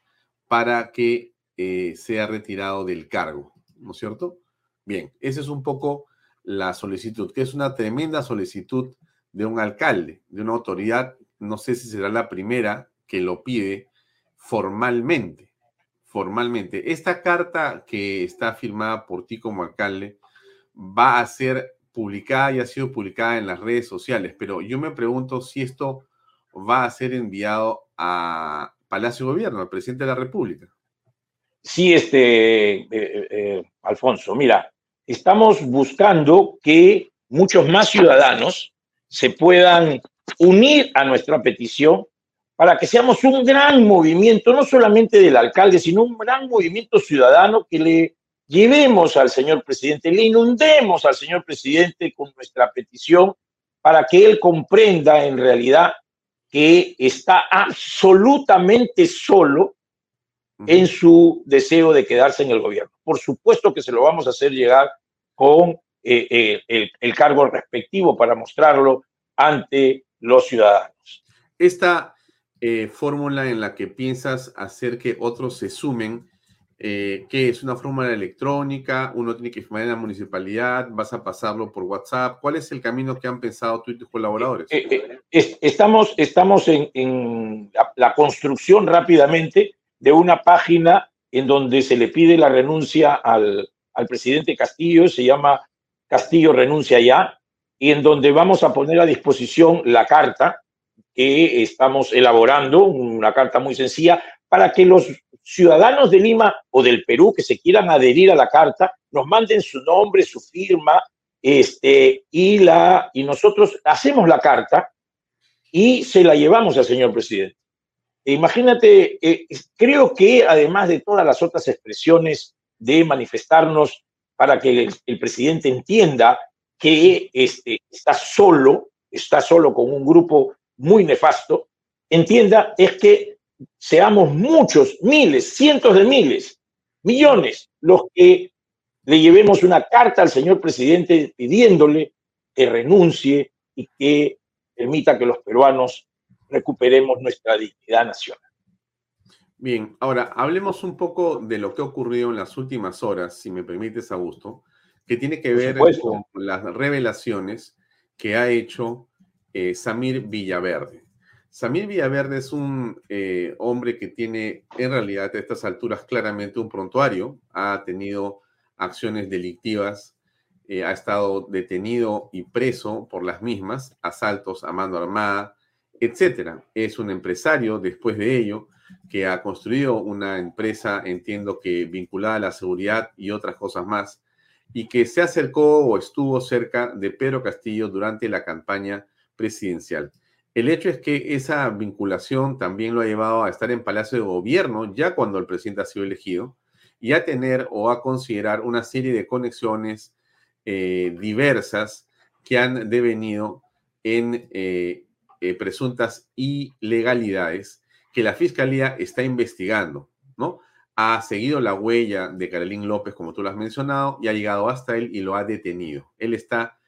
para que eh, sea retirado del cargo, ¿no es cierto? Bien, esa es un poco la solicitud, que es una tremenda solicitud de un alcalde, de una autoridad, no sé si será la primera que lo pide formalmente, formalmente. Esta carta que está firmada por ti como alcalde va a ser publicada y ha sido publicada en las redes sociales, pero yo me pregunto si esto va a ser enviado a Palacio de Gobierno, al presidente de la República.
Sí, este, eh, eh, Alfonso, mira, estamos buscando que muchos más ciudadanos se puedan unir a nuestra petición para que seamos un gran movimiento, no solamente del alcalde, sino un gran movimiento ciudadano que le llevemos al señor presidente, le inundemos al señor presidente con nuestra petición para que él comprenda en realidad que está absolutamente solo en su deseo de quedarse en el gobierno. Por supuesto que se lo vamos a hacer llegar con eh, eh, el, el, cargo respectivo para mostrarlo ante los ciudadanos.
Esta eh, fórmula en la que piensas hacer que otros se sumen, eh, ¿qué es una fórmula electrónica? ¿Uno tiene que firmar en la municipalidad? ¿Vas a pasarlo por WhatsApp? ¿Cuál es el camino que han pensado tú y tus colaboradores?
Eh, estamos estamos en, en la, la construcción rápidamente de una página en donde se le pide la renuncia al, al, presidente Castillo, se llama Castillo renuncia ya, y en donde vamos a poner a disposición la carta que estamos elaborando, una carta muy sencilla, para que los ciudadanos de Lima o del Perú que se quieran adherir a la carta nos manden su nombre, su firma, este, y, la, y nosotros hacemos la carta y se la llevamos al señor presidente. Imagínate, eh, creo que además de todas las otras expresiones de manifestarnos para que el, el presidente entienda que este, está solo, está solo con un grupo muy nefasto, entienda, es que seamos muchos, miles, cientos de miles, millones, los que le llevemos una carta al señor presidente pidiéndole que renuncie y que permita que los peruanos recuperemos nuestra dignidad nacional.
Bien, ahora hablemos un poco de lo que ha ocurrido en las últimas horas, si me permites, Augusto, que tiene que ver con las revelaciones que ha hecho eh, Samir Villaverde. Samir Villaverde es un eh, hombre que tiene en realidad a estas alturas claramente un prontuario, ha tenido acciones delictivas, eh, ha estado detenido y preso por las mismas, asaltos a mano armada, etcétera. Es un empresario después de ello que ha construido una empresa, entiendo que vinculada a la seguridad y otras cosas más, y que se acercó o estuvo cerca de Pedro Castillo durante la campaña presidencial. El hecho es que esa vinculación también lo ha llevado a estar en Palacio de Gobierno ya cuando el presidente ha sido elegido y a tener o a considerar una serie de conexiones eh, diversas que han devenido en eh, eh, presuntas ilegalidades que la fiscalía está investigando, ¿no? Ha seguido la huella de Carolín López, como tú lo has mencionado, y ha llegado hasta él y lo ha detenido. Él está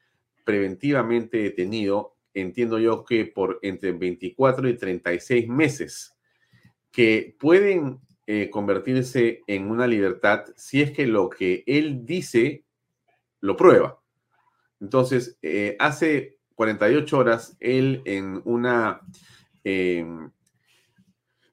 preventivamente detenido, entiendo yo que por entre 24 y 36 meses, que pueden eh, convertirse en una libertad si es que lo que él dice lo prueba. Entonces, eh, hace 48 horas, él en una em,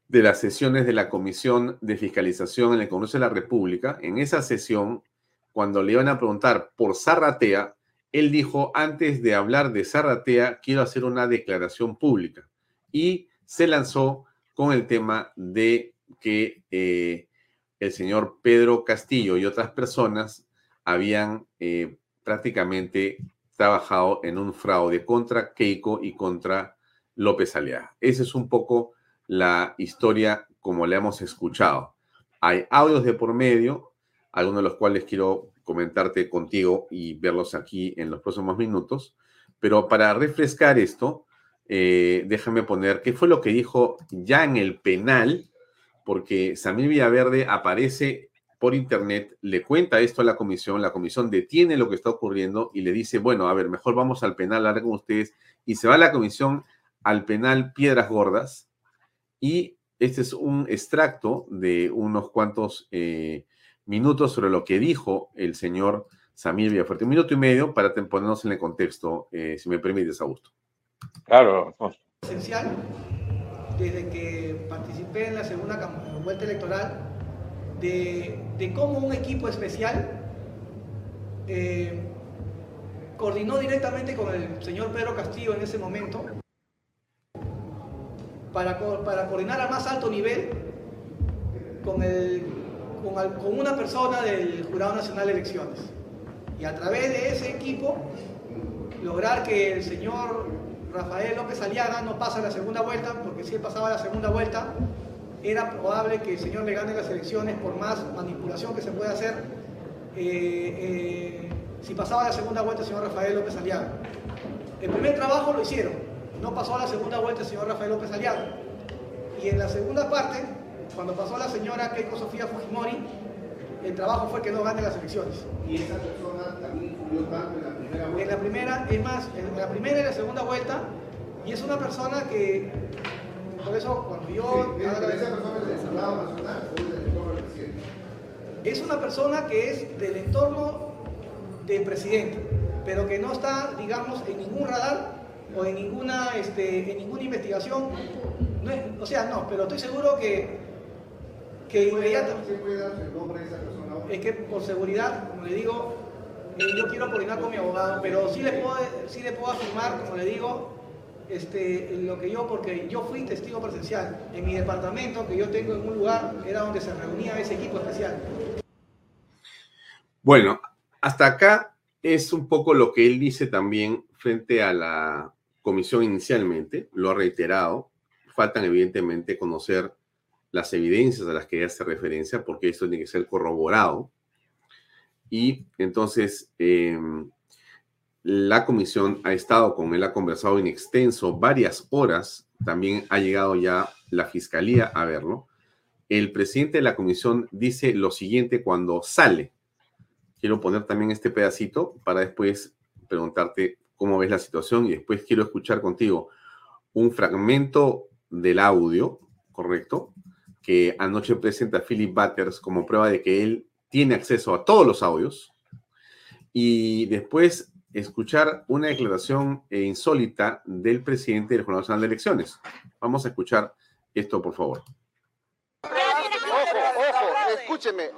de las sesiones de la Comisión de Fiscalización en el Congreso de la República, en esa sesión, cuando le iban a preguntar por Zarratea, él dijo, antes de hablar de Zarratea, quiero hacer una declaración pública. Y se lanzó con el tema de que eh, el señor Pedro Castillo y otras personas habían eh, prácticamente trabajado en un fraude contra Keiko y contra López Aliaga. Esa es un poco la historia como la hemos escuchado. Hay audios de por medio, algunos de los cuales quiero comentarte contigo y verlos aquí en los próximos minutos. Pero para refrescar esto, eh, déjame poner qué fue lo que dijo ya en el penal, porque Samir Villaverde aparece por internet, le cuenta esto a la comisión, la comisión detiene lo que está ocurriendo y le dice, bueno, a ver, mejor vamos al penal, hablar con ustedes, y se va la comisión al penal Piedras Gordas, y este es un extracto de unos cuantos eh, minutos sobre lo que dijo el señor Samir Villafuerte. Un minuto y medio para ponernos en el contexto, eh, si me permites, Augusto.
Claro,
Esencial, desde que participé en la segunda vuelta electoral, de, cómo un equipo especial eh, coordinó directamente con el señor Pedro Castillo en ese momento para, para coordinar a más alto nivel con el con, una persona del Jurado Nacional de Elecciones. Y a través de ese equipo lograr que el señor Rafael López Aliaga no pase la segunda vuelta, porque si él pasaba la segunda vuelta, era probable que el señor le gane las elecciones por más manipulación que se pueda hacer eh, eh, si pasaba la segunda vuelta el señor Rafael López Aliaga. El primer trabajo lo hicieron, no pasó la segunda vuelta el señor Rafael López Aliaga. Y en la segunda parte cuando pasó la señora Keiko Sofía Fujimori, el trabajo fue que no gane las elecciones.
¿Y esa persona también influyó tanto en la primera vuelta?
En la primera, es más, en la primera y la segunda vuelta, y es una persona que, por eso cuando yo...
Sí, esa persona es del Senado Nacional o del entorno del presidente.
Es una persona que es del entorno del presidente, pero que no está, digamos, en ningún radar o en ninguna, este, en ninguna investigación. o sea, no, pero estoy seguro que que inmediatamente... Es que por seguridad, como le digo, eh, yo quiero coordinar con mi abogado, pero sí le puedo, sí le puedo afirmar, como le digo, este, lo que yo, porque yo fui testigo presencial. En mi departamento, que yo tengo en un lugar, era donde se reunía ese equipo especial.
Bueno, hasta acá es un poco lo que él dice también frente a la comisión inicialmente, lo ha reiterado. Faltan evidentemente conocer las evidencias a las que hace referencia, porque esto tiene que ser corroborado. Y entonces em, la comisión ha estado con él, ha conversado en extenso varias horas, también ha llegado ya la fiscalía a verlo. El presidente de la comisión dice lo siguiente cuando sale. Quiero poner también este pedacito para después preguntarte cómo ves la situación y después quiero escuchar contigo un fragmento del audio, ¿correcto? Que anoche presenta Philip Butters como prueba de que él tiene acceso a todos los audios y después escuchar una declaración insólita del presidente del Jurado Nacional de Elecciones. Vamos a escuchar esto, por favor.
Ojo, ojo, escúcheme,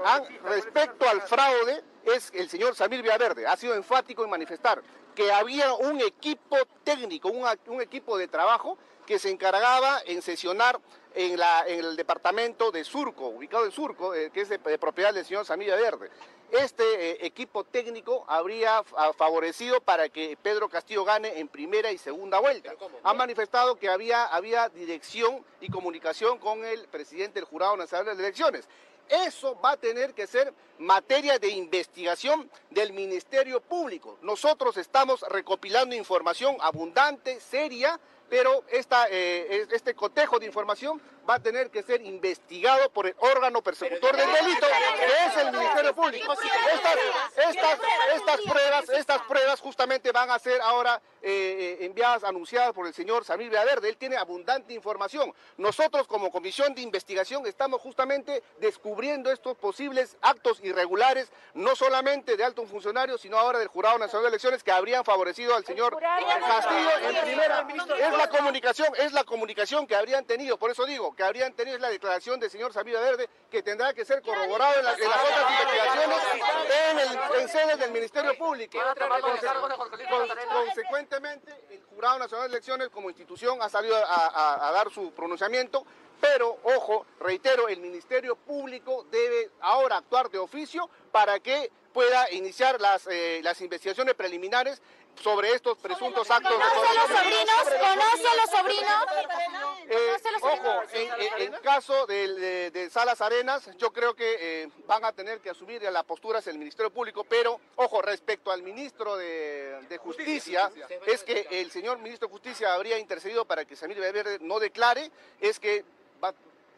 respecto al fraude, es el señor Samir Villaverde, ha sido enfático en manifestar que había un equipo técnico, un equipo de trabajo que se encargaba en sesionar en, la, en el departamento de Surco, ubicado en Surco, eh, que es de, propiedad del señor Samilla Verde. Este eh, equipo técnico habría favorecido para que Pedro Castillo gane en primera y segunda vuelta. Ha manifestado que había, había dirección y comunicación con el presidente del Jurado Nacional de Elecciones. Eso va a tener que ser materia de investigación del Ministerio Público. Nosotros estamos recopilando información abundante, seria, pero esta, eh, este cotejo de información va a tener que ser investigado por el órgano persecutor del delito, que es el Ministerio Público. Estas, estas, estas pruebas, estas pruebas justamente van a ser ahora eh, eh, enviadas, anunciadas por el señor Samir Villaverde. Él tiene abundante información. Nosotros como comisión de investigación estamos justamente descubriendo estos posibles actos irregulares, no solamente de altos funcionarios, sino ahora del Jurado Nacional de Elecciones que habrían favorecido al señor Castillo en primera. Es la comunicación, es la comunicación que habrían tenido. Por eso digo, que habrían tenido la declaración del señor Samir Verde que tendrá que ser corroborado en, las otras investigaciones en, el, en sede del Ministerio Público. consecuentemente, el Jurado Nacional de Elecciones como institución ha salido a, dar su pronunciamiento, pero ojo, reitero, el Ministerio Público debe ahora actuar de oficio para que pueda iniciar las, eh, las investigaciones preliminares sobre estos presuntos actos de
corrupción. los sobrinos? ¿Conoce a los sobrinos?
Eh, ojo, en, caso de, Salas Arenas, yo creo que eh, van a tener que asumir las posturas el Ministerio Público, pero ojo, respecto al ministro de, Justicia, es que el señor ministro de Justicia habría intercedido para que Samir Verde no declare, es que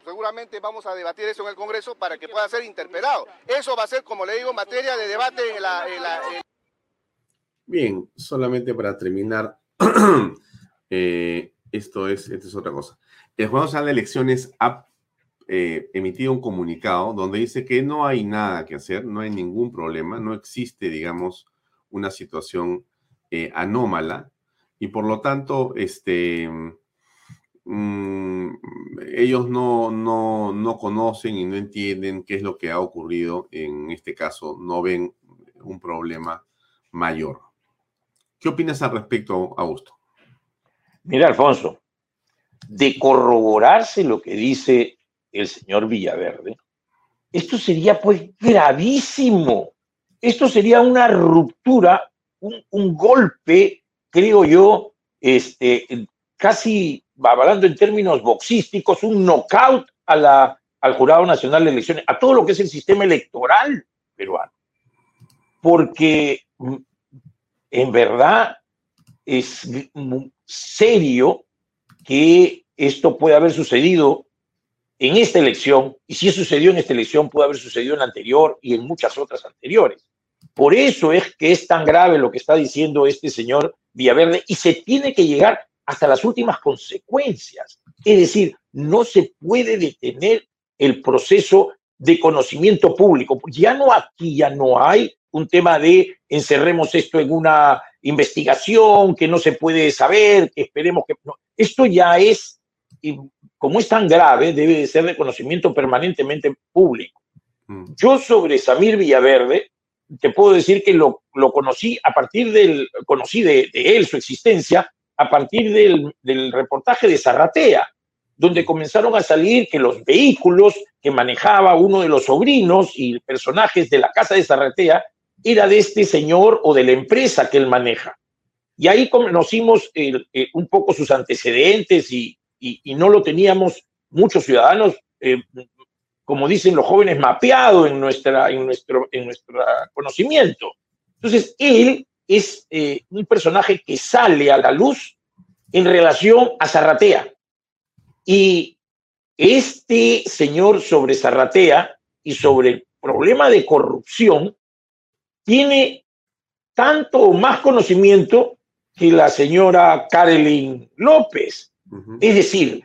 seguramente vamos a debatir eso en el Congreso para que pueda ser interpelado. Eso va a ser, como le digo, materia de debate en la...
Bien, solamente para terminar, eh, esto, es, esto es otra cosa. El Jurado Nacional de Elecciones ha eh, emitido un comunicado donde dice que no hay nada que hacer, no hay ningún problema, no existe, digamos, una situación eh, anómala y por lo tanto, este, mm, ellos no, no, no conocen y no entienden qué es lo que ha ocurrido en este caso, no ven un problema mayor. ¿Qué opinas al respecto, Augusto?
Mira, Alfonso, de corroborarse lo que dice el señor Villaverde, esto sería pues gravísimo. Esto sería una ruptura, un, golpe, creo yo, este, casi hablando en términos boxísticos, un knockout a la, al Jurado Nacional de Elecciones, a todo lo que es el sistema electoral peruano. Porque en verdad es serio que esto puede haber sucedido en esta elección, y si sucedió en esta elección, puede haber sucedido en la anterior y en muchas otras anteriores. Por eso es que es tan grave lo que está diciendo este señor Villaverde y se tiene que llegar hasta las últimas consecuencias. Es decir, no se puede detener el proceso de conocimiento público. Ya no aquí, ya no hay un tema de encerremos esto en una investigación que no se puede saber, que esperemos que... Esto ya es, como es tan grave, debe de ser de conocimiento permanentemente público. Mm. Yo sobre Samir Villaverde, te puedo decir que lo, lo conocí a partir del, conocí de, él, su existencia, a partir del, del reportaje de Zarratea, donde comenzaron a salir que los vehículos que manejaba uno de los sobrinos y personajes de la casa de Zarratea era de este señor o de la empresa que él maneja. Y ahí conocimos eh, un poco sus antecedentes y, no lo teníamos muchos ciudadanos, eh, como dicen los jóvenes, mapeado en, nuestra, en, nuestro, en nuestro conocimiento. Entonces, él es eh, un personaje que sale a la luz en relación a Zarratea. Y este señor sobre Zarratea y sobre el problema de corrupción tiene tanto más conocimiento que la señora Carolyn López. Es decir,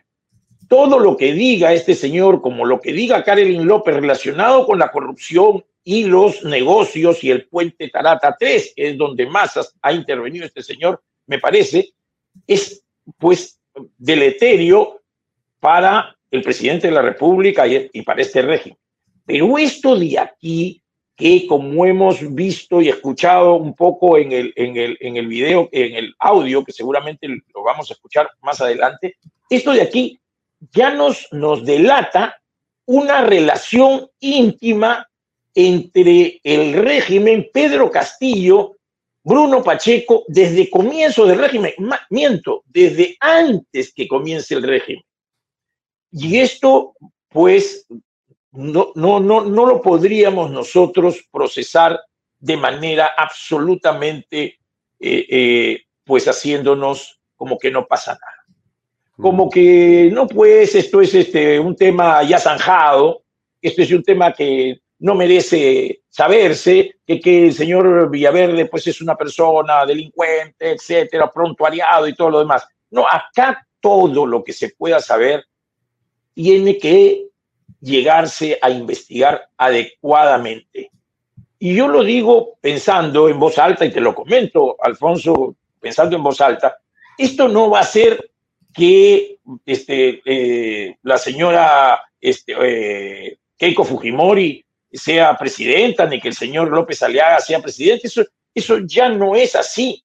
todo lo que diga este señor, como lo que diga Carolyn López relacionado con la corrupción y los negocios y el puente Tarata 3, que es donde más ha intervenido este señor, me parece, es pues deleterio para el presidente de la República y, para este régimen. Pero esto de aquí que como hemos visto y escuchado un poco en el, en el, en el video, en el audio, que seguramente lo vamos a escuchar más adelante, esto de aquí ya nos, nos delata una relación íntima entre el régimen Pedro Castillo, Bruno Pacheco, desde comienzo del régimen, miento, desde antes que comience el régimen. Y esto, pues, no, no, no, no lo podríamos nosotros procesar de manera absolutamente, eh, eh, pues haciéndonos como que no pasa nada. como que no pues esto es este, un tema ya zanjado, esto es un tema que no merece saberse, que, que el señor Villaverde pues es una persona delincuente, etcétera, prontuariado y todo lo demás. No, acá todo lo que se pueda saber tiene que llegarse a investigar adecuadamente. Y yo lo digo pensando en voz alta, y te lo comento, Alfonso, pensando en voz alta, esto no va a ser que este, eh, la señora este, eh, Keiko Fujimori sea presidenta, ni que el señor López Aliaga sea presidente, eso, eso ya no es así.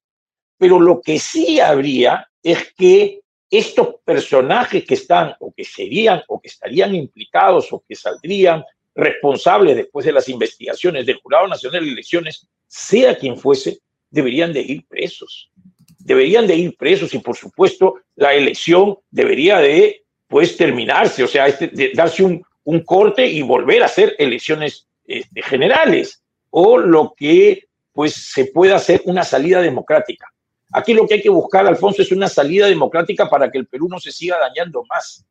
Pero lo que sí habría es que estos personajes que están o que serían o que estarían implicados o que saldrían responsables después de las investigaciones del Jurado Nacional de Elecciones, sea quien fuese, deberían de ir presos. Deberían de ir presos y por supuesto la elección debería de pues terminarse, o sea, este, de darse un, un corte y volver a hacer elecciones este, generales o lo que pues se pueda hacer una salida democrática. Aquí lo que hay que buscar, Alfonso, es una salida democrática para que el Perú no se siga dañando más.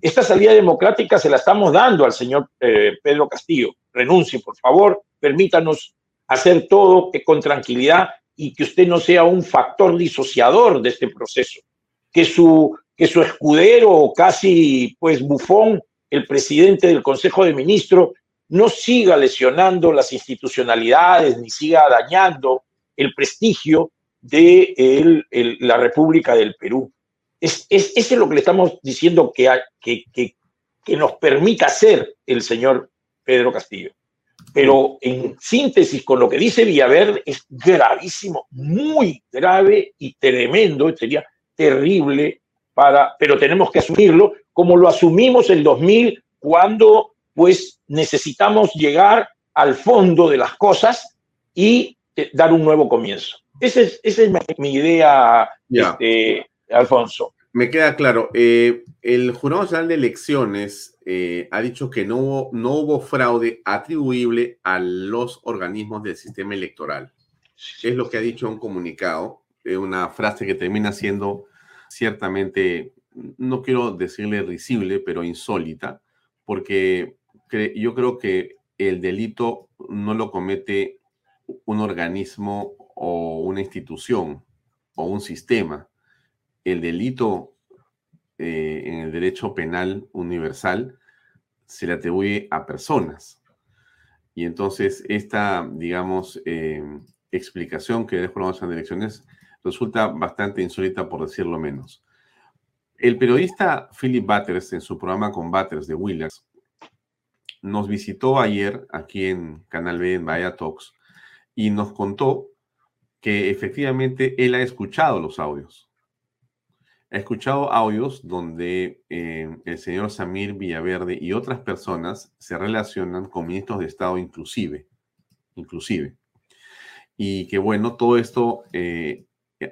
Esta salida democrática se la estamos dando al señor eh, Pedro Castillo. Renuncie, por favor, permítanos hacer todo que con tranquilidad y que usted no sea un factor disociador de este proceso. Que su, que su escudero, casi pues bufón, el presidente del Consejo de Ministros, no siga lesionando las institucionalidades ni siga dañando el prestigio de la República del Perú. Es, es, es, lo que le estamos diciendo que, que, que, que nos permita hacer el señor Pedro Castillo. Pero en síntesis con lo que dice Villaverde es gravísimo, muy grave y tremendo, sería terrible para, pero tenemos que asumirlo como lo asumimos en 2000 cuando pues necesitamos llegar al fondo de las cosas y eh, dar un nuevo comienzo. Esa es, esa es mi, idea, este, Alfonso.
Me queda claro. Eh, el Jurado Nacional de Elecciones eh, ha dicho que no hubo, no hubo fraude atribuible a los organismos del sistema electoral. Es lo que ha dicho un comunicado, una frase que termina siendo ciertamente, no quiero decirle risible, pero insólita, porque yo creo que el delito no lo comete un organismo o una institución o un sistema, el delito eh, en el derecho penal universal se le atribuye a personas. Y entonces esta, digamos, eh, explicación que dejo en elecciones resulta bastante insólita por decirlo menos. El periodista Philip Butters en su programa con Butters de Willers nos visitó ayer aquí en Canal B en Vaya Talks y nos contó que efectivamente él ha escuchado los audios. Ha escuchado audios donde eh, el señor Samir Villaverde y otras personas se relacionan con ministros de Estado inclusive, inclusive. Y que bueno, todo esto eh,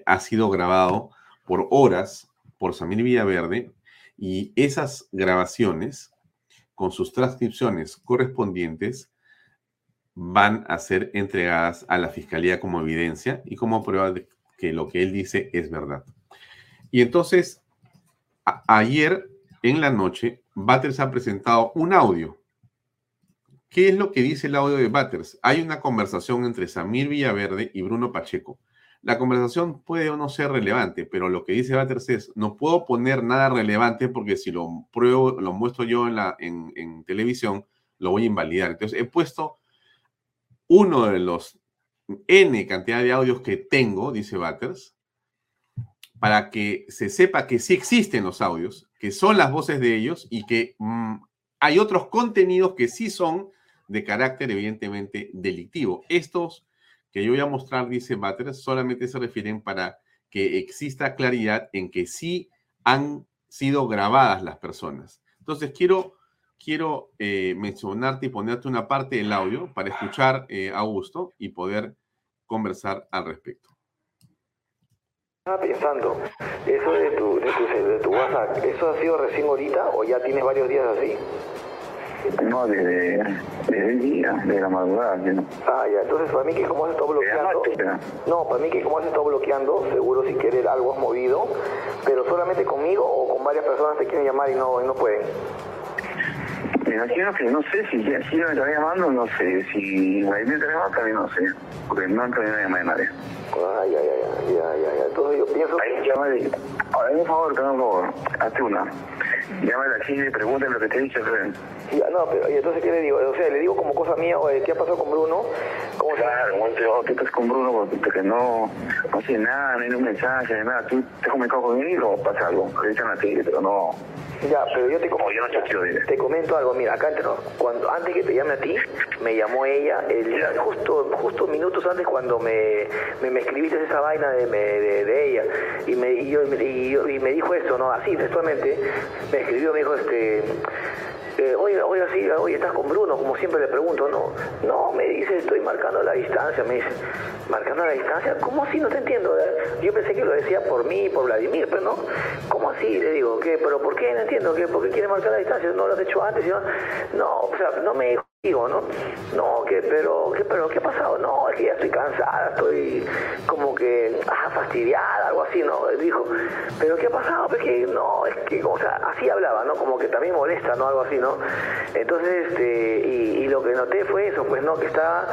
ha sido grabado por horas por Samir Villaverde y esas grabaciones con sus transcripciones correspondientes van a ser entregadas a la fiscalía como evidencia y como prueba de que lo que él dice es verdad. Y entonces, ayer en la noche, Batters ha presentado un audio. ¿Qué es lo que dice el audio de Batters? Hay una conversación entre Samir Villaverde y Bruno Pacheco. La conversación puede o no ser relevante, pero lo que dice Batters es, no puedo poner nada relevante porque si lo pruebo, lo muestro yo en, la, en, en televisión, lo voy a invalidar. Entonces he puesto uno de los N cantidad de audios que tengo, dice Batters, para que se sepa que sí existen los audios, que son las voces de ellos y que mm, hay otros contenidos que sí son de carácter evidentemente delictivo. Estos que yo voy a mostrar, dice Batters, solamente se refieren para que exista claridad en que sí han sido grabadas las personas. Entonces quiero quiero eh, mencionarte y ponerte una parte del audio para escuchar eh, a Augusto y poder conversar al respecto.
Estaba pensando, eso de tu, de, tu, de tu WhatsApp, ¿eso ha sido recién ahorita o ya tienes varios días así?
No, desde, desde el día, de la madrugada. ¿sí?
Ah, ya, entonces para mí que como has estado bloqueando... No, para mí que como has estado bloqueando, seguro si quieres algo has movido, pero solamente conmigo o con varias personas te quieren llamar y no, y no pueden.
Me imagino que no sé si ya si me está llamando, no sé. Si ahí me está llamando también no sé. Porque no han tenido llamada de nadie.
Ya, ya, ya, ya, ya, ya. Entonces yo pienso
Ahí llámale. Ahora, un favor, un favor. Hazte una. Llámale aquí y pregúntale lo que te he dicho, Fred.
Ya, no, pero ¿y entonces qué le digo? O sea, le digo como cosa mía, oye, ¿qué ha pasado con Bruno? ¿Cómo
Claro, te- ¿qué estás con Bruno? Porque no, no sé nada, no hay un mensaje, ni nada. ¿Tú te has comunicado con él o pasa algo? Dicen a ti, pero no.
Ya, pero yo te,
Como yo no chequeo, dile.
te comento algo, mira, acá cuando antes que te llame a ti, me llamó ella, el, justo justo minutos antes cuando me, me, me escribiste esa vaina de, me- de, de ella, y me, y, yo, y, yo- y me dijo eso, ¿no? Así, textualmente, me escribió, me dijo, este... eh, oye, oye, sí, estás con Bruno, como siempre le pregunto, no, no, me dice, estoy marcando la distancia, me dice, marcando la distancia, ¿cómo así? No te entiendo, eh? yo pensé que lo decía por mí, por Vladimir, pero no, ¿cómo así? Le digo, ¿qué? ¿Pero por qué? No entiendo, ¿qué? ¿por qué quiere marcar la distancia? ¿No lo has hecho antes? Yo, no, o sea, no me dijo, digo, ¿no? No, ¿qué? Pero, ¿qué? ¿Pero qué ha pasado? No, es que ya estoy cansada, estoy como que ah, fastidiada, algo así, ¿no? Dijo, ¿pero qué ha pasado? Es que, no, es que, o sea, así hablaba, ¿no? Como que también molesta, ¿no? Algo así, ¿no? Entonces, este, y, lo que noté fue eso, pues, ¿no? Que estaba,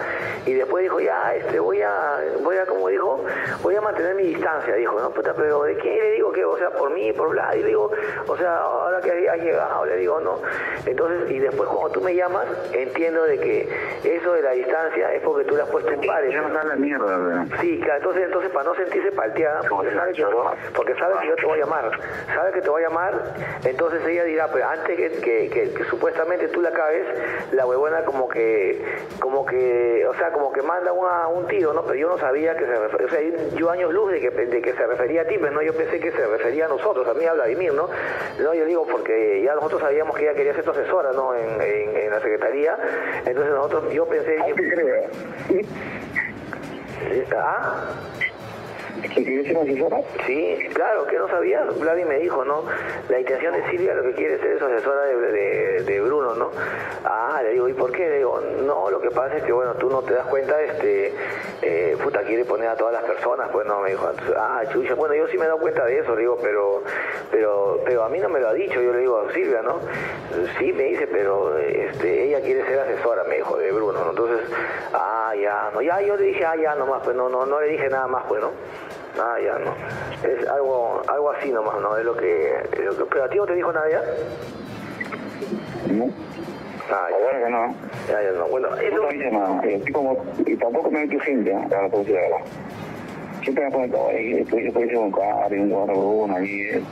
y después dijo, ya, este, voy a, voy a, como dijo, voy a mantener mi distancia, dijo, ¿no? Puta, pero ¿de qué? Le digo que, o sea, por mí, por Vlad, y digo, o sea, ahora que ha llegado, le digo, no. Entonces, y después cuando tú me llamas, entiendo de que eso de la distancia es porque tú le has puesto un par.
Ya no da la mierda, ¿verdad?
Sí, claro, entonces, entonces para no sentirse palteada, porque sabe, que, porque sabe que yo te voy a llamar, sabe que te voy a llamar, entonces ella dirá, pues antes que, que, que- que supuestamente tú la acabes, la huevona como que, como que, o sea, como que manda una- un tiro, ¿no? Pero yo no sabía que se refería, o sea, yo años luz de que, de que se refería a ti, pero no, yo pensé que se refería a nosotros, a mí, a Vladimir, ¿no? No, yo digo porque ya nosotros sabíamos que ella quería ser tu asesora, ¿no? En, en, en la secretaría, entonces nosotros, yo pensé... ¿Ah?
¿Que quieres?
Sí, claro, que no sabías. Vladi me dijo, ¿no? La intención de Silvia lo que quiere ser su asesora de, de- Bruno, ¿no? Ah, le digo, ¿y por qué? Le digo, no, lo que pasa es que, bueno, tú no te das cuenta, este, eh, puta, quiere poner a todas las personas, pues no, me dijo, ah, chucha, bueno, yo sí me he dado cuenta de eso, le digo, pero, pero, pero a mí no me lo ha dicho, yo le digo a Silvia, ¿no? Sí, me dice, pero, este, ella quiere ser asesora, me dijo, de Bruno, ¿no? Entonces, ah, ya, no, ya, yo le dije, ah, ya, nomás, pues no, no, no le dije nada más, pues, ¿no? Ah, ya, no. Es algo, algo así nomás, ¿no? Es lo que, es lo que... ¿Pero a ti no te dijo nada ya?
No.
Ah, ya.
Ahora que no.
Ya, ya, no. Bueno.
No me llama, eh, así como, y tampoco me metió gente, ¿eh? a la verdad. Siempre me pone todo ahí, después yo puedo un carro, un carro, una y eso.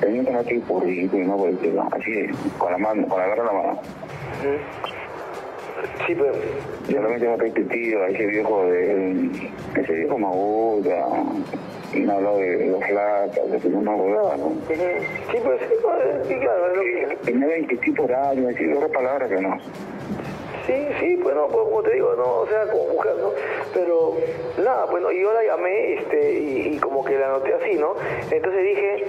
Pero nunca me estoy por y no por decirlo. Así, con la mano, con la garra en la mano.
Sí, pero...
Solamente me estoy tío, ese viejo de... Ese viejo maguda. Y me ha hablado de los latas, de que no me acordaba, ¿no?
Sí, pues, sí, claro, es lo que...
Y me ven que estoy por ahí, me decía otra palabra que no.
Sí, sí, pues no, pues, como te digo, no, o sea, como mujer, ¿no? Pero nada, pues no, y yo la llamé, este, y, y como que la noté así, ¿no? Entonces dije,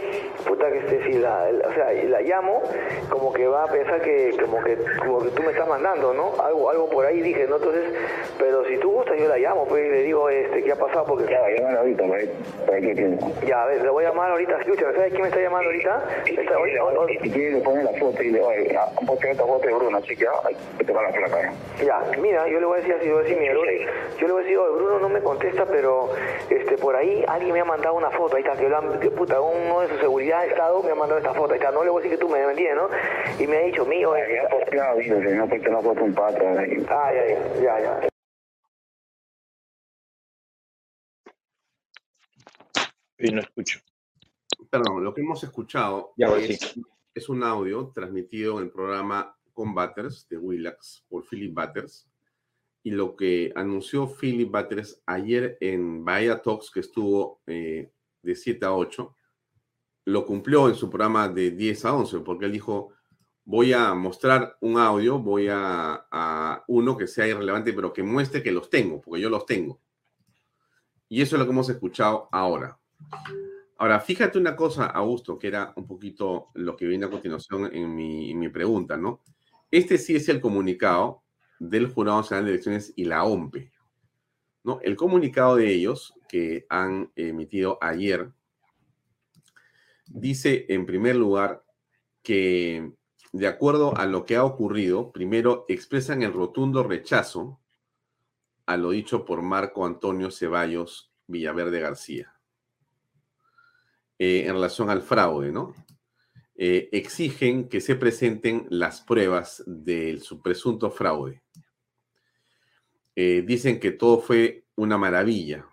puta que este, si la, la- o sea, la llamo, como que va a pensar que, como que, como que tú me estás mandando, ¿no? Algo, algo por ahí dije, ¿no? Entonces, pero si tú gustas, yo la llamo, pues, y le digo, este, ¿qué ha pasado? Porque...
Ya, llámala ahorita, para que tiempo.
Ya, a ver, le voy a llamar ahorita, escucha, ¿sabes quién me está llamando ahorita? Está,
Si quieres, le pones la foto y le oye, ah, poquito esta foto de Bruno, así que, ay, que te van a.
Ya, mira, yo le voy a decir así, yo le voy a decir, mira, yo le voy a decir, "Oye, Bruno no me contesta, pero este por ahí alguien me ha mandado una foto, ahí está, que, lo han- que puta, uno de su seguridad de Estado me ha mandado esta foto, ahí está, no le voy a decir que tú me entiendes, ¿no? Y me ha dicho, mío,
Ya, vino, que no puesto una foto un pato.
ah, ya, ya, ya, ya.
Y no escucho.
Perdón, lo que hemos escuchado
Ya,
es un audio transmitido en el programa Combaters de Willax por Philip Butters. Y lo que anunció Philip Butters ayer en Bahía Talks, que estuvo eh, de 7 a 8, lo cumplió en su programa de 10 a 11, porque él dijo, voy a mostrar un audio, voy a, a uno que sea irrelevante, pero que muestre que los tengo, porque yo los tengo. Y eso es lo que hemos escuchado ahora. Ahora, fíjate una cosa, Augusto, que era un poquito lo que viene a continuación en mi, en mi pregunta, ¿no? Este sí es el comunicado del Jurado Nacional de Elecciones y la OMPE. ¿no? El comunicado de ellos que han emitido ayer dice en primer lugar que de acuerdo a lo que ha ocurrido, primero expresan el rotundo rechazo a lo dicho por Marco Antonio Ceballos Villaverde García eh, en relación al fraude, ¿no? Eh, exigen que se presenten las pruebas de su presunto fraude. Eh, dicen que todo fue una maravilla.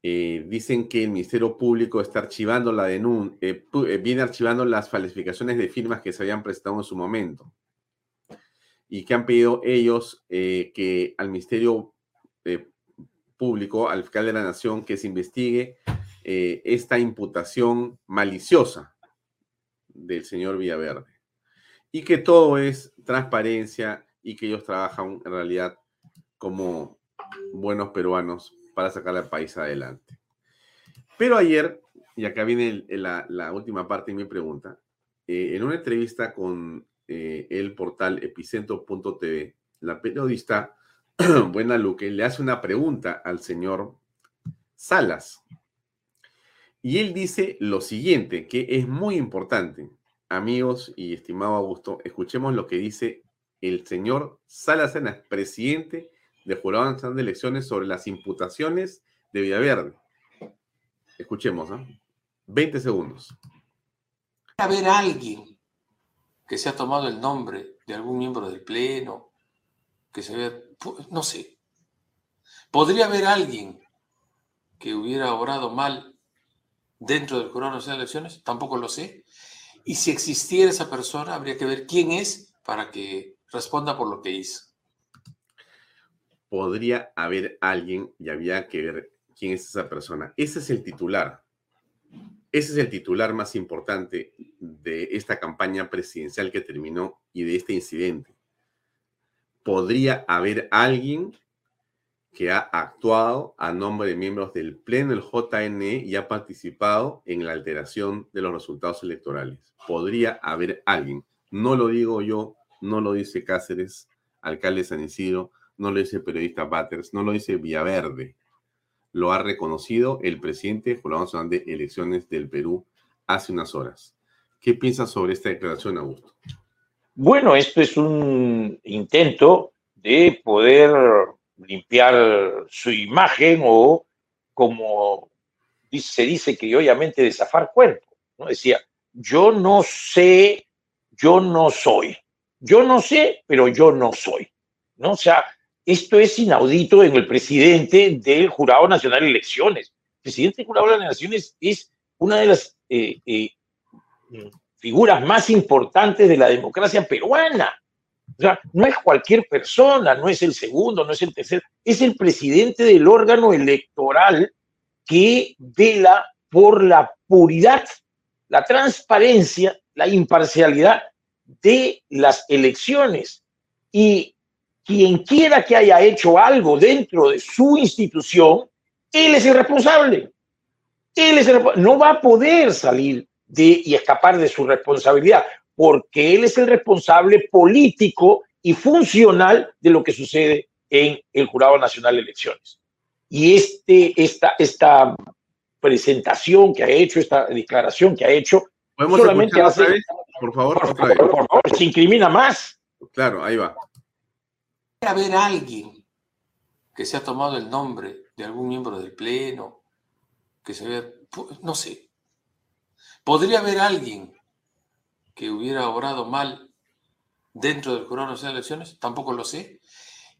dicen que el Ministerio Público está archivando la denuncia, viene archivando las falsificaciones de firmas que se habían prestado en su momento y que han pedido ellos que al Ministerio Público, al fiscal de la Nación, que se investigue esta imputación maliciosa del señor Villaverde. Y que todo es transparencia y que ellos trabajan en realidad como buenos peruanos para sacar al país adelante. Pero ayer, y acá viene la, última parte de mi pregunta, eh, en una entrevista con eh, el portal epicentro.tv, la periodista Buena Luque le hace una pregunta al señor Salas, y él dice lo siguiente, que es muy importante. Amigos y estimado Augusto, escuchemos lo que dice el señor Salazar, presidente de Jurado Nacional de Elecciones sobre las imputaciones de Villaverde. Escuchemos, ¿no? 20 segundos.
Haber alguien que se ha tomado el nombre de algún miembro del Pleno, que se ve, no sé. Podría haber alguien que hubiera obrado mal dentro del Jurado Nacional de Elecciones, tampoco lo sé. Y si existiera esa persona, habría que ver quién es para que responda por lo que hizo.
Podría haber alguien y había que ver quién es esa persona. Ese es el titular. Ese es el titular más importante de esta campaña presidencial que terminó y de este incidente. Podría haber alguien que ha actuado a nombre de miembros del Pleno del JNE y ha participado en la alteración de los resultados electorales. Podría haber alguien, no lo digo yo, no lo dice Cáceres, alcalde de San Isidro, no lo dice el periodista Batters, no lo dice Villaverde. Lo ha reconocido el presidente Jurado Nacional de Elecciones del Perú hace unas horas. ¿Qué piensas sobre esta declaración, Augusto?
Bueno, esto es un intento de poder limpiar su imagen o, como se dice criollamente, de zafar cuerpo. ¿no? Decía, yo no sé, yo no soy. Yo no sé, pero yo no soy. ¿no? O sea, esto es inaudito en el presidente del Jurado Nacional de Elecciones. El presidente del Jurado de Elecciones es una de las eh, eh, figuras más importantes de la democracia peruana. No es cualquier persona, no es el segundo, no es el tercero, es el presidente del órgano electoral que vela por la puridad, la transparencia, la imparcialidad de las elecciones. Y quien quiera que haya hecho algo dentro de su institución, él es el responsable. Él es el, no va a poder salir de, y escapar de su responsabilidad porque él es el responsable político y funcional de lo que sucede en el Jurado Nacional de Elecciones. Y este, esta, esta presentación que ha hecho, esta declaración que ha hecho, solamente hace...
Por favor,
por, favor, por favor, se incrimina más.
Claro, ahí va.
haber alguien que se ha tomado el nombre de algún miembro del Pleno, que se ve, no sé. Podría haber alguien que hubiera obrado mal dentro del Jurado Nacional de Elecciones, tampoco lo sé.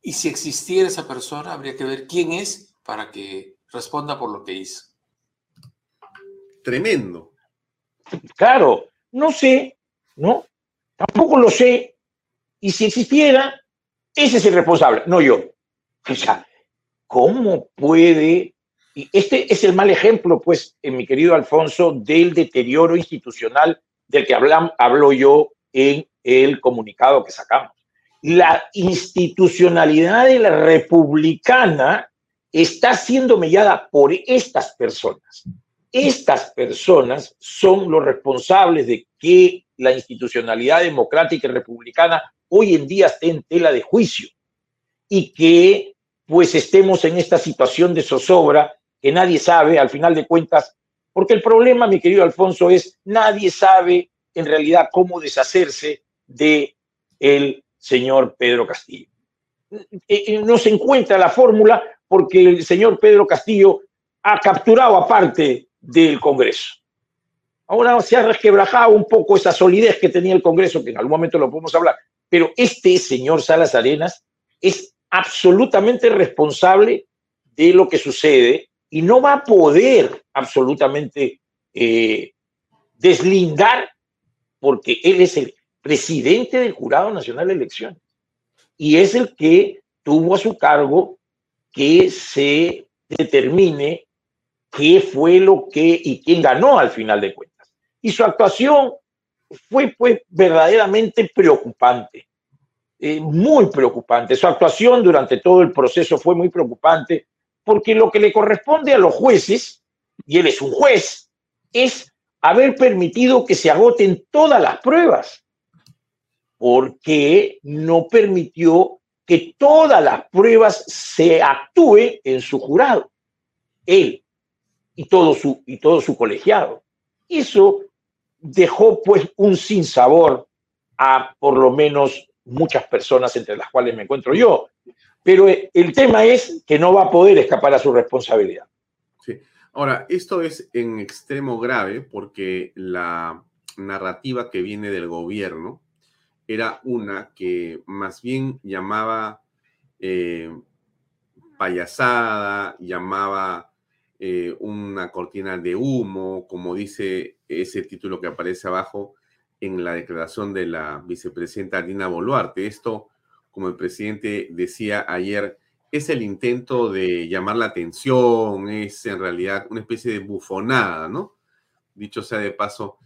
Y si existiera esa persona, habría que ver quién es para que responda por lo que hizo.
Tremendo.
Claro, no sé, ¿no? Tampoco lo sé. Y si existiera, ese es el responsable, no yo. O sea, ¿cómo puede? Y este es el mal ejemplo, pues, en mi querido Alfonso, del deterioro institucional del que hablan, hablo yo en el comunicado que sacamos. La institucionalidad de la republicana está siendo mellada por estas personas. Estas personas son los responsables de que la institucionalidad democrática y republicana hoy en día esté en tela de juicio y que pues estemos en esta situación de zozobra que nadie sabe, al final de cuentas, porque el problema, mi querido Alfonso, es nadie sabe en realidad cómo deshacerse de el señor Pedro Castillo. Eh, eh, no se encuentra la fórmula porque el señor Pedro Castillo ha capturado a parte del Congreso. Ahora se ha resquebrajado un poco esa solidez que tenía el Congreso, que en algún momento lo podemos hablar, pero este señor Salas Arenas es absolutamente responsable de lo que sucede y no va a poder absolutamente eh, deslindar porque él es el presidente del Jurado Nacional de Elecciones y es el que tuvo a su cargo que se determine qué fue lo que y quién ganó al final de cuentas. Y su actuación fue pues verdaderamente preocupante. Eh, muy preocupante. Su actuación durante todo el proceso fue muy preocupante porque lo que le corresponde a los jueces, y él es un juez, es haber permitido que se agoten todas las pruebas, porque no permitió que todas las pruebas se actúen en su jurado, él y todo su, y todo su colegiado. Eso dejó pues un sinsabor a por lo menos muchas personas entre las cuales me encuentro yo. Pero eh, el tema es que no va a poder escapar a su responsabilidad.
Sí. Ahora, esto es en extremo grave porque la narrativa que viene del gobierno era una que más bien llamaba eh, payasada, llamaba eh, una cortina de humo, como dice ese título que aparece abajo, en la declaración de la vicepresidenta Dina Boluarte. Esto, como el presidente decía ayer, es el intento de llamar la atención, es en realidad una especie de bufonada, ¿no? Dicho sea de paso,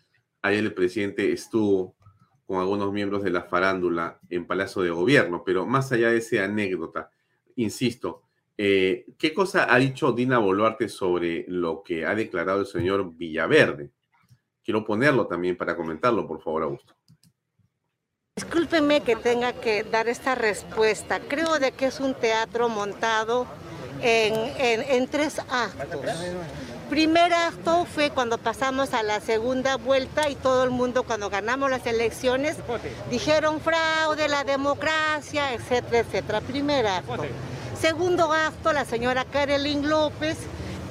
ayer el presidente estuvo con algunos miembros de la farándula en Palacio de Gobierno, pero más allá de esa anécdota, insisto, eh, ¿qué cosa ha dicho Dina Boluarte sobre lo que ha declarado el señor Villaverde? Quiero ponerlo también para comentarlo, por favor, Augusto.
Discúlpeme que tenga que dar esta respuesta. Creo de que es un teatro montado en, tres actos. Primer acto fue cuando pasamos a la segunda vuelta y todo el mundo cuando ganamos las elecciones dijeron fraude, la democracia, etcétera, etcétera. Primer acto. Segundo acto, la señora Karelin López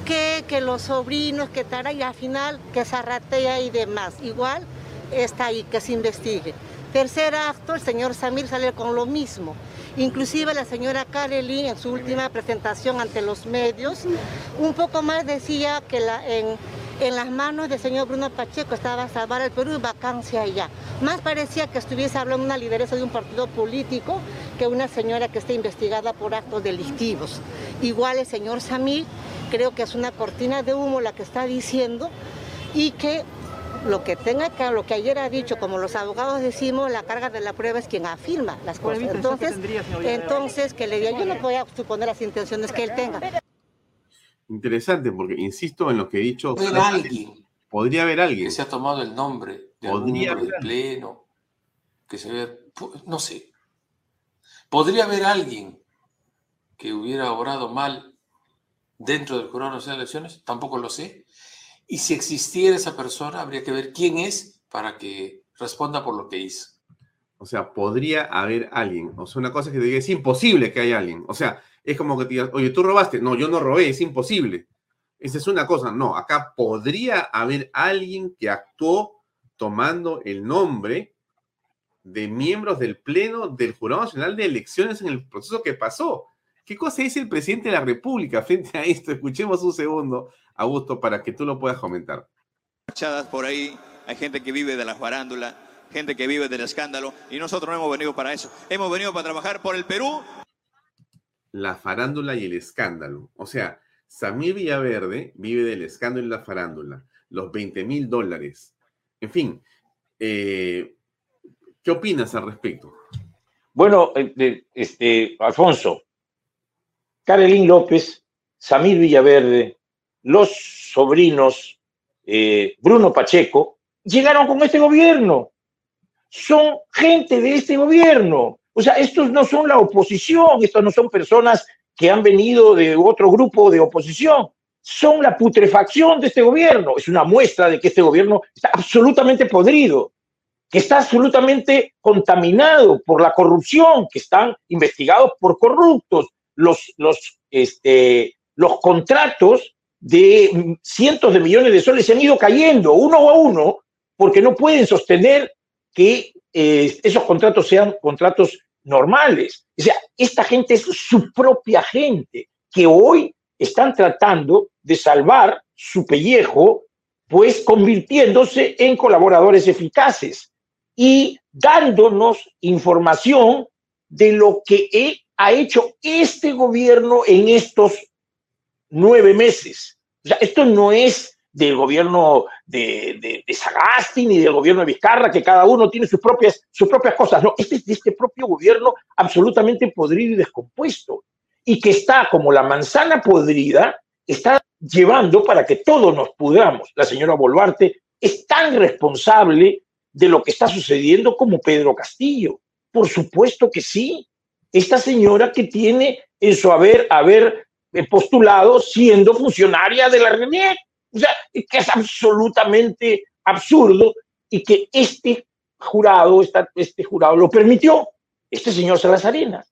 que, los sobrinos, que tal, y al final que zarratea y demás. Igual está ahí, que se investigue. Tercer acto, el señor Samir sale con lo mismo. Inclusive la señora Kareli en su última presentación ante los medios, un poco más decía que la, en, en las manos del señor Bruno Pacheco estaba salvar el Perú y vacancia allá. Más parecía que estuviese hablando una lideresa de un partido político que una señora que está investigada por actos delictivos. Igual el señor Samir creo que es una cortina de humo la que está diciendo y que lo que tenga que, lo que ayer ha dicho, como los abogados decimos, la carga de la prueba es quien afirma las cosas. Entonces, entonces que le diga, yo no voy a suponer las intenciones que él tenga.
Interesante, porque insisto en lo que he dicho.
Podría haber alguien.
Podría haber alguien.
Que se ha tomado el nombre de algún miembro del pleno, que se ve, no sé. Podría haber alguien que hubiera obrado mal dentro del Jurado Nacional de Elecciones, tampoco lo sé. Y si existiera esa persona, habría que ver quién es para que responda por lo que hizo.
O sea, podría haber alguien. O sea, una cosa que te diga, es imposible que haya alguien. O sea, es como que te digas, oye, tú robaste. No, yo no robé, es imposible. Esa es una cosa. No, acá podría haber alguien que actuó tomando el nombre de miembros del Pleno del Jurado Nacional de Elecciones en el proceso que pasó. ¿Qué cosa dice el presidente de la República frente a esto? Escuchemos un segundo, Augusto, para que tú lo puedas comentar.
por ahí, hay gente que vive de la farándula, gente que vive del escándalo, y nosotros no hemos venido para eso. Hemos venido para trabajar por el Perú.
La farándula y el escándalo. O sea, Samir Villaverde vive del escándalo y la farándula. Los 20 mil dólares. En fin, eh, ¿qué opinas al respecto?
Bueno, eh, este, Alfonso, Karelín López, Samir Villaverde, los sobrinos eh, Bruno Pacheco, llegaron con este gobierno. son gente de este gobierno. O sea, estos no son la oposición, estos no son personas que han venido de otro grupo de oposición, son la putrefacción de este gobierno. Es una muestra de que este gobierno está absolutamente podrido, que está absolutamente contaminado por la corrupción, que están investigados por corruptos. Los, los, este, los contratos de cientos de millones de soles se han ido cayendo uno a uno porque no pueden sostener que eh, esos contratos sean contratos normales. O sea, esta gente es su propia gente que hoy están tratando de salvar su pellejo, pues convirtiéndose en colaboradores eficaces y dándonos información de lo que ha hecho este gobierno en estos nueve meses. Esto no es del gobierno de, de, Sagasti ni del gobierno de Vizcarra, que cada uno tiene sus propias, sus propias cosas. No, este es de este propio gobierno absolutamente podrido y descompuesto. Y que está como la manzana podrida, está llevando para que todos nos pudramos. La señora Boluarte es tan responsable de lo que está sucediendo como Pedro Castillo. Por supuesto que sí. Esta señora que tiene en su haber, haber postulado siendo funcionaria de la RENIEC. O sea, que es absolutamente absurdo y que este jurado, este jurado lo permitió, este señor Salazarena.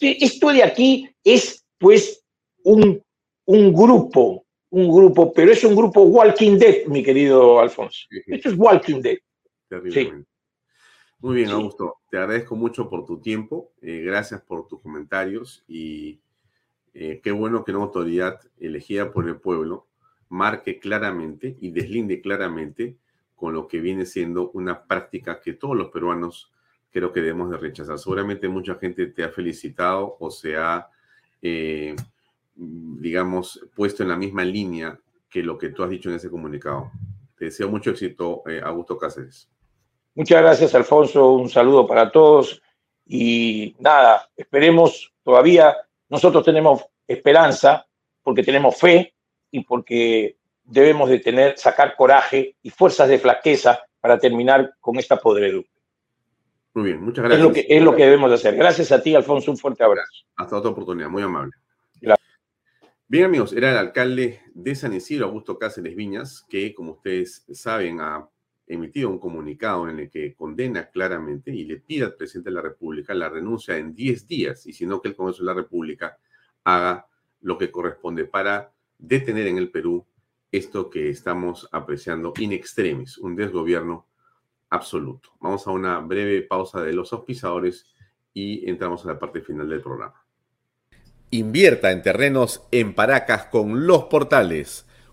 Esto de aquí es, pues, un, un grupo, un grupo, pero es un grupo Walking Dead, mi querido Alfonso. Esto es Walking Dead. Sí.
Muy bien, Augusto. Te agradezco mucho por tu tiempo. Eh, gracias por tus comentarios y eh, qué bueno que una autoridad elegida por el pueblo marque claramente y deslinde claramente con lo que viene siendo una práctica que todos los peruanos creo que debemos de rechazar. Seguramente mucha gente te ha felicitado o se ha, eh, digamos, puesto en la misma línea que lo que tú has dicho en ese comunicado. Te deseo mucho éxito, eh, Augusto Cáceres.
Muchas gracias, Alfonso. Un saludo para todos. Y nada, esperemos todavía nosotros tenemos esperanza porque tenemos fe y porque debemos de tener, sacar coraje y fuerzas de flaqueza para terminar con esta podredumbre.
Muy bien, muchas gracias.
Es lo, que, es lo que debemos de hacer. Gracias a ti, Alfonso, un fuerte abrazo.
Hasta otra oportunidad, muy amable. Gracias. Bien, amigos, era el alcalde de San Isidro, Augusto Cáceres Viñas, que, como ustedes saben, ha emitido un comunicado en el que condena claramente y le pide al presidente de la República la renuncia en 10 días, y si no, que el Congreso de la República haga lo que corresponde para detener en el Perú esto que estamos apreciando in extremis, un desgobierno absoluto. Vamos a una breve pausa de los auspiciadores y entramos a la parte final del programa. Invierta en terrenos en Paracas con los portales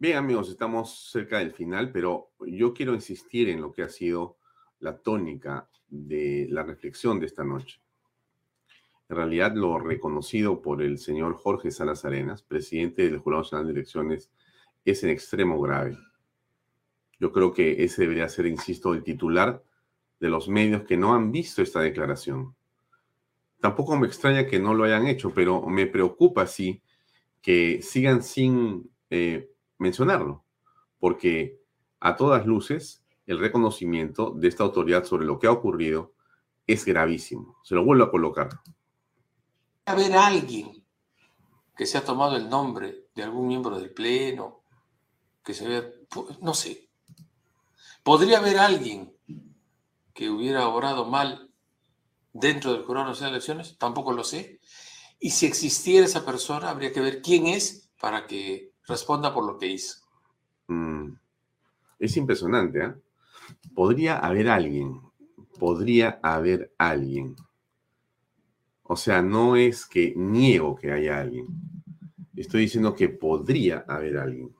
Bien amigos, estamos cerca del final, pero yo quiero insistir en lo que ha sido la tónica de la reflexión de esta noche. En realidad, lo reconocido por el señor Jorge Salas Arenas, presidente del Jurado Nacional de Elecciones, es en extremo grave. Yo creo que ese debería ser, insisto, el titular de los medios que no han visto esta declaración. tampoco me extraña que no lo hayan hecho, pero me preocupa sí que sigan sin eh, mencionarlo, porque a todas luces el reconocimiento de esta autoridad sobre lo que ha ocurrido es gravísimo. Se lo vuelvo a colocar.
haber alguien que se ha tomado el nombre de algún miembro del Pleno, que se ve, no sé. Podría haber alguien que hubiera obrado mal dentro del Jurado Nacional de Elecciones, tampoco lo sé. Y si existiera esa persona, habría que ver quién es para que responda por lo que hizo.
Mm. Es impresionante, ¿eh? Podría haber alguien, podría haber alguien. O sea, no es que niego que haya alguien. Estoy diciendo que podría haber alguien.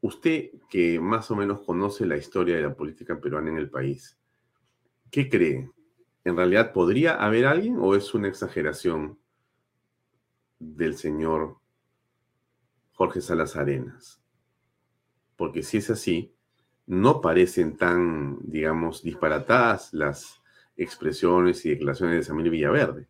Usted que más o menos conoce la historia de la política peruana en el país, ¿qué cree? ¿En realidad podría haber alguien o es una exageración del señor Jorge Salas Arenas? Porque si es así, no parecen tan, digamos, disparatadas las expresiones y declaraciones de Samuel Villaverde.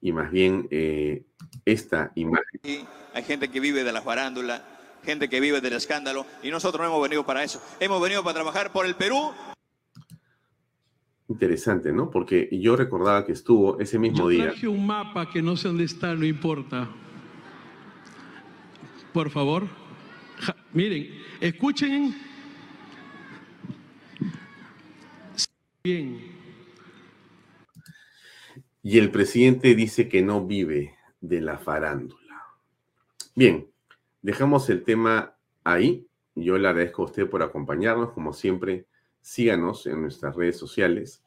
Y más bien eh, esta imagen.
Hay gente que vive de la farándula, gente que vive del escándalo, y nosotros no hemos venido para eso. Hemos venido para trabajar por el Perú.
Interesante, ¿no? Porque yo recordaba que estuvo ese mismo
Yo
día.
traje un mapa que no sé dónde está, no importa. Por favor. Miren, escuchen. Bien.
Y el presidente dice que no vive de la farándula. Bien, dejamos el tema ahí. Yo le agradezco a usted por acompañarnos. Como siempre, síganos en nuestras redes sociales.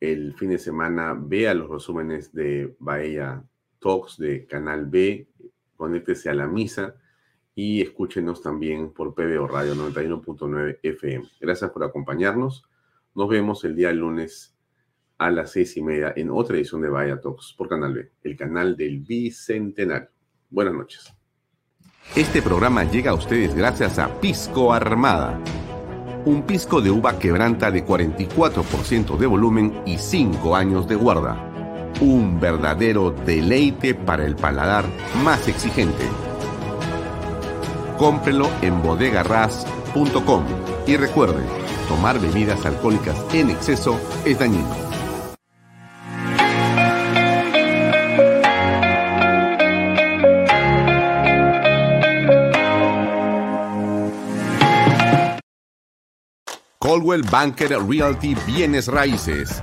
El fin de semana vea los resúmenes de Bahía Talks de Canal B. Conéctese a la misa y escúchenos también por PBO Radio 91.9 FM. Gracias por acompañarnos. Nos vemos el día lunes a las seis y media en otra edición de Vaya Talks por Canal B, el canal del Bicentenario. Buenas noches.
Este programa llega a ustedes gracias a Pisco Armada. Un pisco de uva quebranta de 44% de volumen y 5 años de guarda. Un verdadero deleite para el paladar más exigente. Cómprelo en bodegarras.com y recuerde, tomar bebidas alcohólicas en exceso es dañino. Coldwell Banker Realty Bienes Raíces.